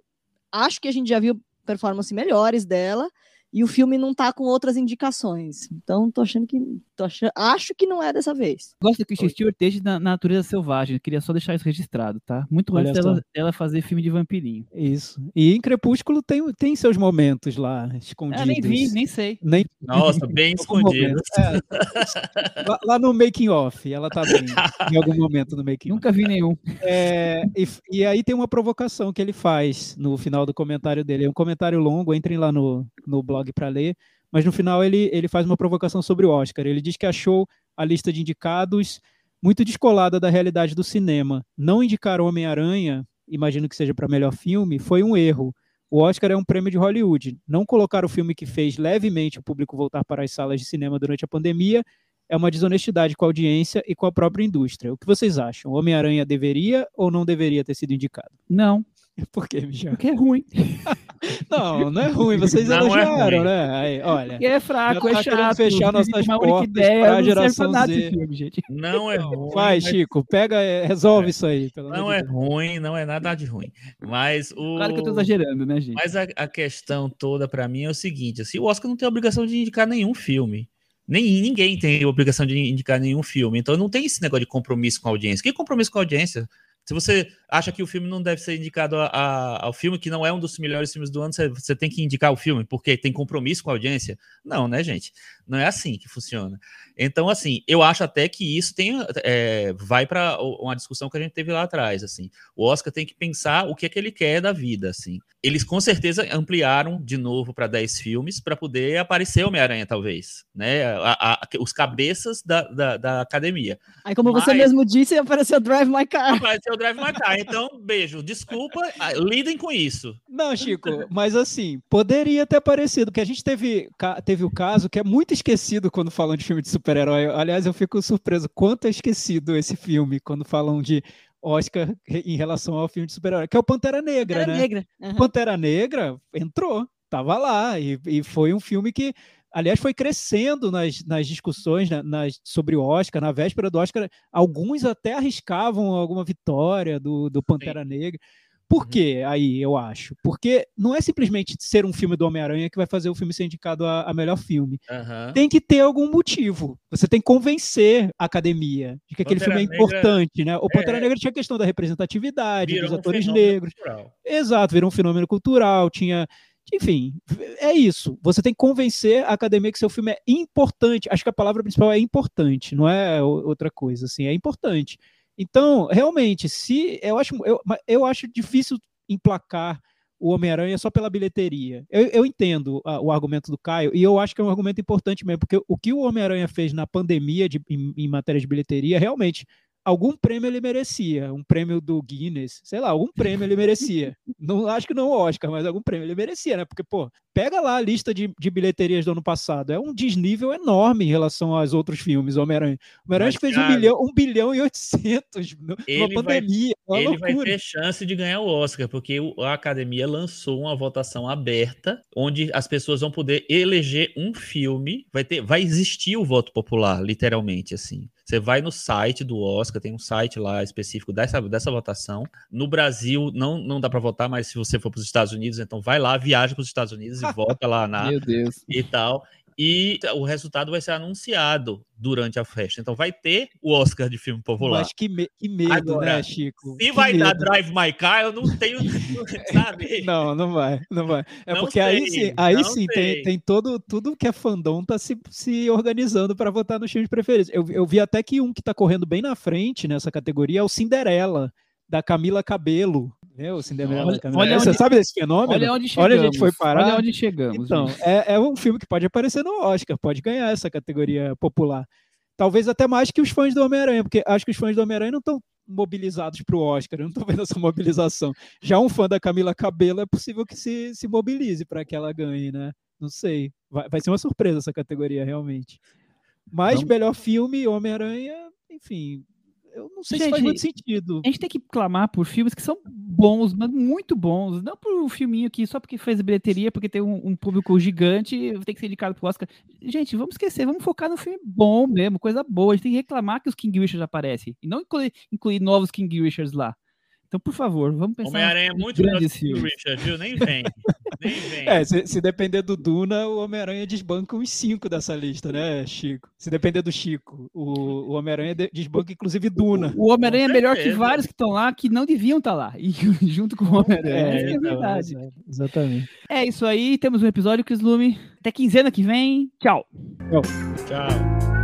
Acho que a gente já viu performances melhores dela e o filme não tá com outras indicações. Então tô achando que tô achando, acho que não é dessa vez. Gosto da Kristen Stewart desde na na natureza selvagem. Queria só deixar isso registrado, tá? Muito Olha antes dela, dela fazer filme de vampirinho. Isso. E em Crepúsculo tem, tem seus momentos lá escondidos. Ah, nem vi, nem sei. Nem Nossa, bem escondido. É. lá, lá no making off, ela tá bem em algum momento no making off. Nunca vi nenhum. É, e, e aí tem uma provocação que ele faz no final do comentário dele. É um comentário longo, entrem lá no, no blog para ler. Mas no final ele, ele faz uma provocação sobre o Oscar. Ele diz que achou a lista de indicados muito descolada da realidade do cinema. Não indicar Homem-Aranha, imagino que seja para melhor filme, foi um erro. O Oscar é um prêmio de Hollywood. Não colocar o filme que fez levemente o público voltar para as salas de cinema durante a pandemia é uma desonestidade com a audiência e com a própria indústria. O que vocês acham? Homem-Aranha deveria ou não deveria ter sido indicado? Não, Por quê, Michel? porque é ruim. Não, não é ruim. Vocês Não é elogiaram, ruim. né? Aí, olha. Porque é fraco, Já tá é chato. fechar não nossas portas ideia, não serve geração Z. filme, gente. Não é ruim. Vai, mas Chico, pega, é, resolve isso aí. Pelo Não é Deus. ruim, não é nada de ruim. Mas o. Claro que eu tô exagerando, né, gente? Mas a, a questão toda pra mim é o seguinte: assim, o Oscar não tem obrigação de indicar nenhum filme. Nem, ninguém tem obrigação de indicar nenhum filme. Então não tem esse negócio de compromisso com a audiência. Que compromisso com a audiência? Se você acha que o filme não deve ser indicado a- a- ao filme, que não é um dos melhores filmes do ano, você, você tem que indicar o filme, porque tem compromisso com a audiência? Não, né, gente? Não é assim que funciona. Então, assim, eu acho até que isso tem, é, vai para uma discussão que a gente teve lá atrás. Assim, o Oscar tem que pensar o que é que ele quer da vida. Assim, eles com certeza ampliaram de novo para 10 filmes para poder aparecer Homem-Aranha, talvez, né? A- os cabeças da, da, da academia. Aí, como você Mas- mesmo disse, apareceu Drive My Car. O Drive My Car. Então, beijo, desculpa, ah, lidem com isso. Não, Chico, mas assim, poderia ter aparecido, porque a gente teve, teve o caso que é muito esquecido quando falam de filme de super-herói. Aliás, eu fico surpreso quanto é esquecido esse filme quando falam de Oscar em relação ao filme de super-herói, que é o Pantera Negra, Era né? negra. Aham. Pantera Negra entrou, tava lá, e, e foi um filme que, aliás, foi crescendo nas, nas discussões né, nas- sobre o Oscar, na véspera do Oscar, alguns até arriscavam alguma vitória do, do Pantera Negra. Por Uhum. quê aí, eu acho? Porque não é simplesmente ser um filme do Homem-Aranha que vai fazer o filme ser indicado a, a melhor filme. Aham. Tem que ter algum motivo. Você tem que convencer a academia de que aquele Pantera filme é Negra- importante, né? O Pantera É. Negra tinha a questão da representatividade, dos um atores fenômeno negros. cultural. Exato, virou um fenômeno cultural, tinha, enfim, é isso. Você tem que convencer a academia que seu filme é importante. Acho que a palavra principal é importante, não é outra coisa, assim, é importante. Então, realmente, se eu acho, eu, eu acho difícil emplacar o Homem-Aranha só pela bilheteria. Eu, eu entendo a, o argumento do Caio, e eu acho que é um argumento importante mesmo, porque o que o Homem-Aranha fez na pandemia de, em, em matéria de bilheteria, realmente, algum prêmio ele merecia, um prêmio do Guinness, sei lá, algum prêmio ele merecia. não acho que não o Oscar, mas algum prêmio ele merecia, né? Porque pô, pega lá a lista de, de bilheterias do ano passado, é um desnível enorme em relação aos outros filmes, Homem-Aranha. Homem-Aranha fez um bilhão, um bilhão e oitocentos numa pandemia. Vai, ele loucura. vai ter chance de ganhar o Oscar, porque a Academia lançou uma votação aberta, onde as pessoas vão poder eleger um filme, vai ter, vai existir o voto popular, literalmente assim. Você vai no site do Oscar, tem um site lá específico dessa, dessa votação. No Brasil, não, não dá para votar, mas se você for para os Estados Unidos, então vai lá, viaja para os Estados Unidos e vota lá na. Meu Deus. E tal e o resultado vai ser anunciado durante a festa. Então vai ter o Oscar de filme popular. Mas que, me que medo, Agora, né, Chico? Se que vai medo. dar Drive My Car, eu não tenho, sabe? Não, não vai, não vai. É não porque sei, aí sim, aí sim tem, tem todo tudo que é fandom tá se, se organizando para votar nos filmes preferidos. Eu, eu vi até que um que tá correndo bem na frente nessa categoria é o Cinderela da Camila Cabelo, meu, Cinderela. Olha, olha Você onde, sabe desse fenômeno? Olha onde chegamos. Olha a gente foi parar. Olha onde chegamos. Então, é, é, um filme que pode aparecer no Oscar, pode ganhar essa categoria popular. Talvez até mais que os fãs do Homem-Aranha, porque acho que os fãs do Homem-Aranha não estão mobilizados para o Oscar, eu não estou vendo essa mobilização. Já um fã da Camila Cabelo é possível que se, se mobilize para que ela ganhe, né? Não sei. Vai, vai ser uma surpresa essa categoria, realmente. Mas melhor filme, Homem-Aranha, enfim, eu não sei gente, se faz muito sentido. A gente tem que clamar por filmes que são bons, mas muito bons. Não por um filminho aqui só porque fez bilheteria, porque tem um, um público gigante, tem que ser indicado pro Oscar. Gente, vamos esquecer, vamos focar no filme bom mesmo, coisa boa. A gente tem que reclamar que os King Richards aparecem. E não incluir, incluir novos King Richards lá. Então, por favor, vamos pensar. Homem-Aranha é muito melhor que o Richard, viu? Nem vem. Nem vem. É, se, se, depender do Duna, o Homem-Aranha desbanca uns cinco dessa lista, né, Chico? Se depender do Chico, o, o Homem-Aranha desbanca inclusive Duna. O, o Homem-Aranha é melhor que vários que estão lá que não deviam estar tá lá. E junto com o Homem-Aranha. É, é, verdade. É, exatamente. É isso aí, temos um episódio, Chris Lume. Até quinzena que vem. Tchau. Tchau. Tchau.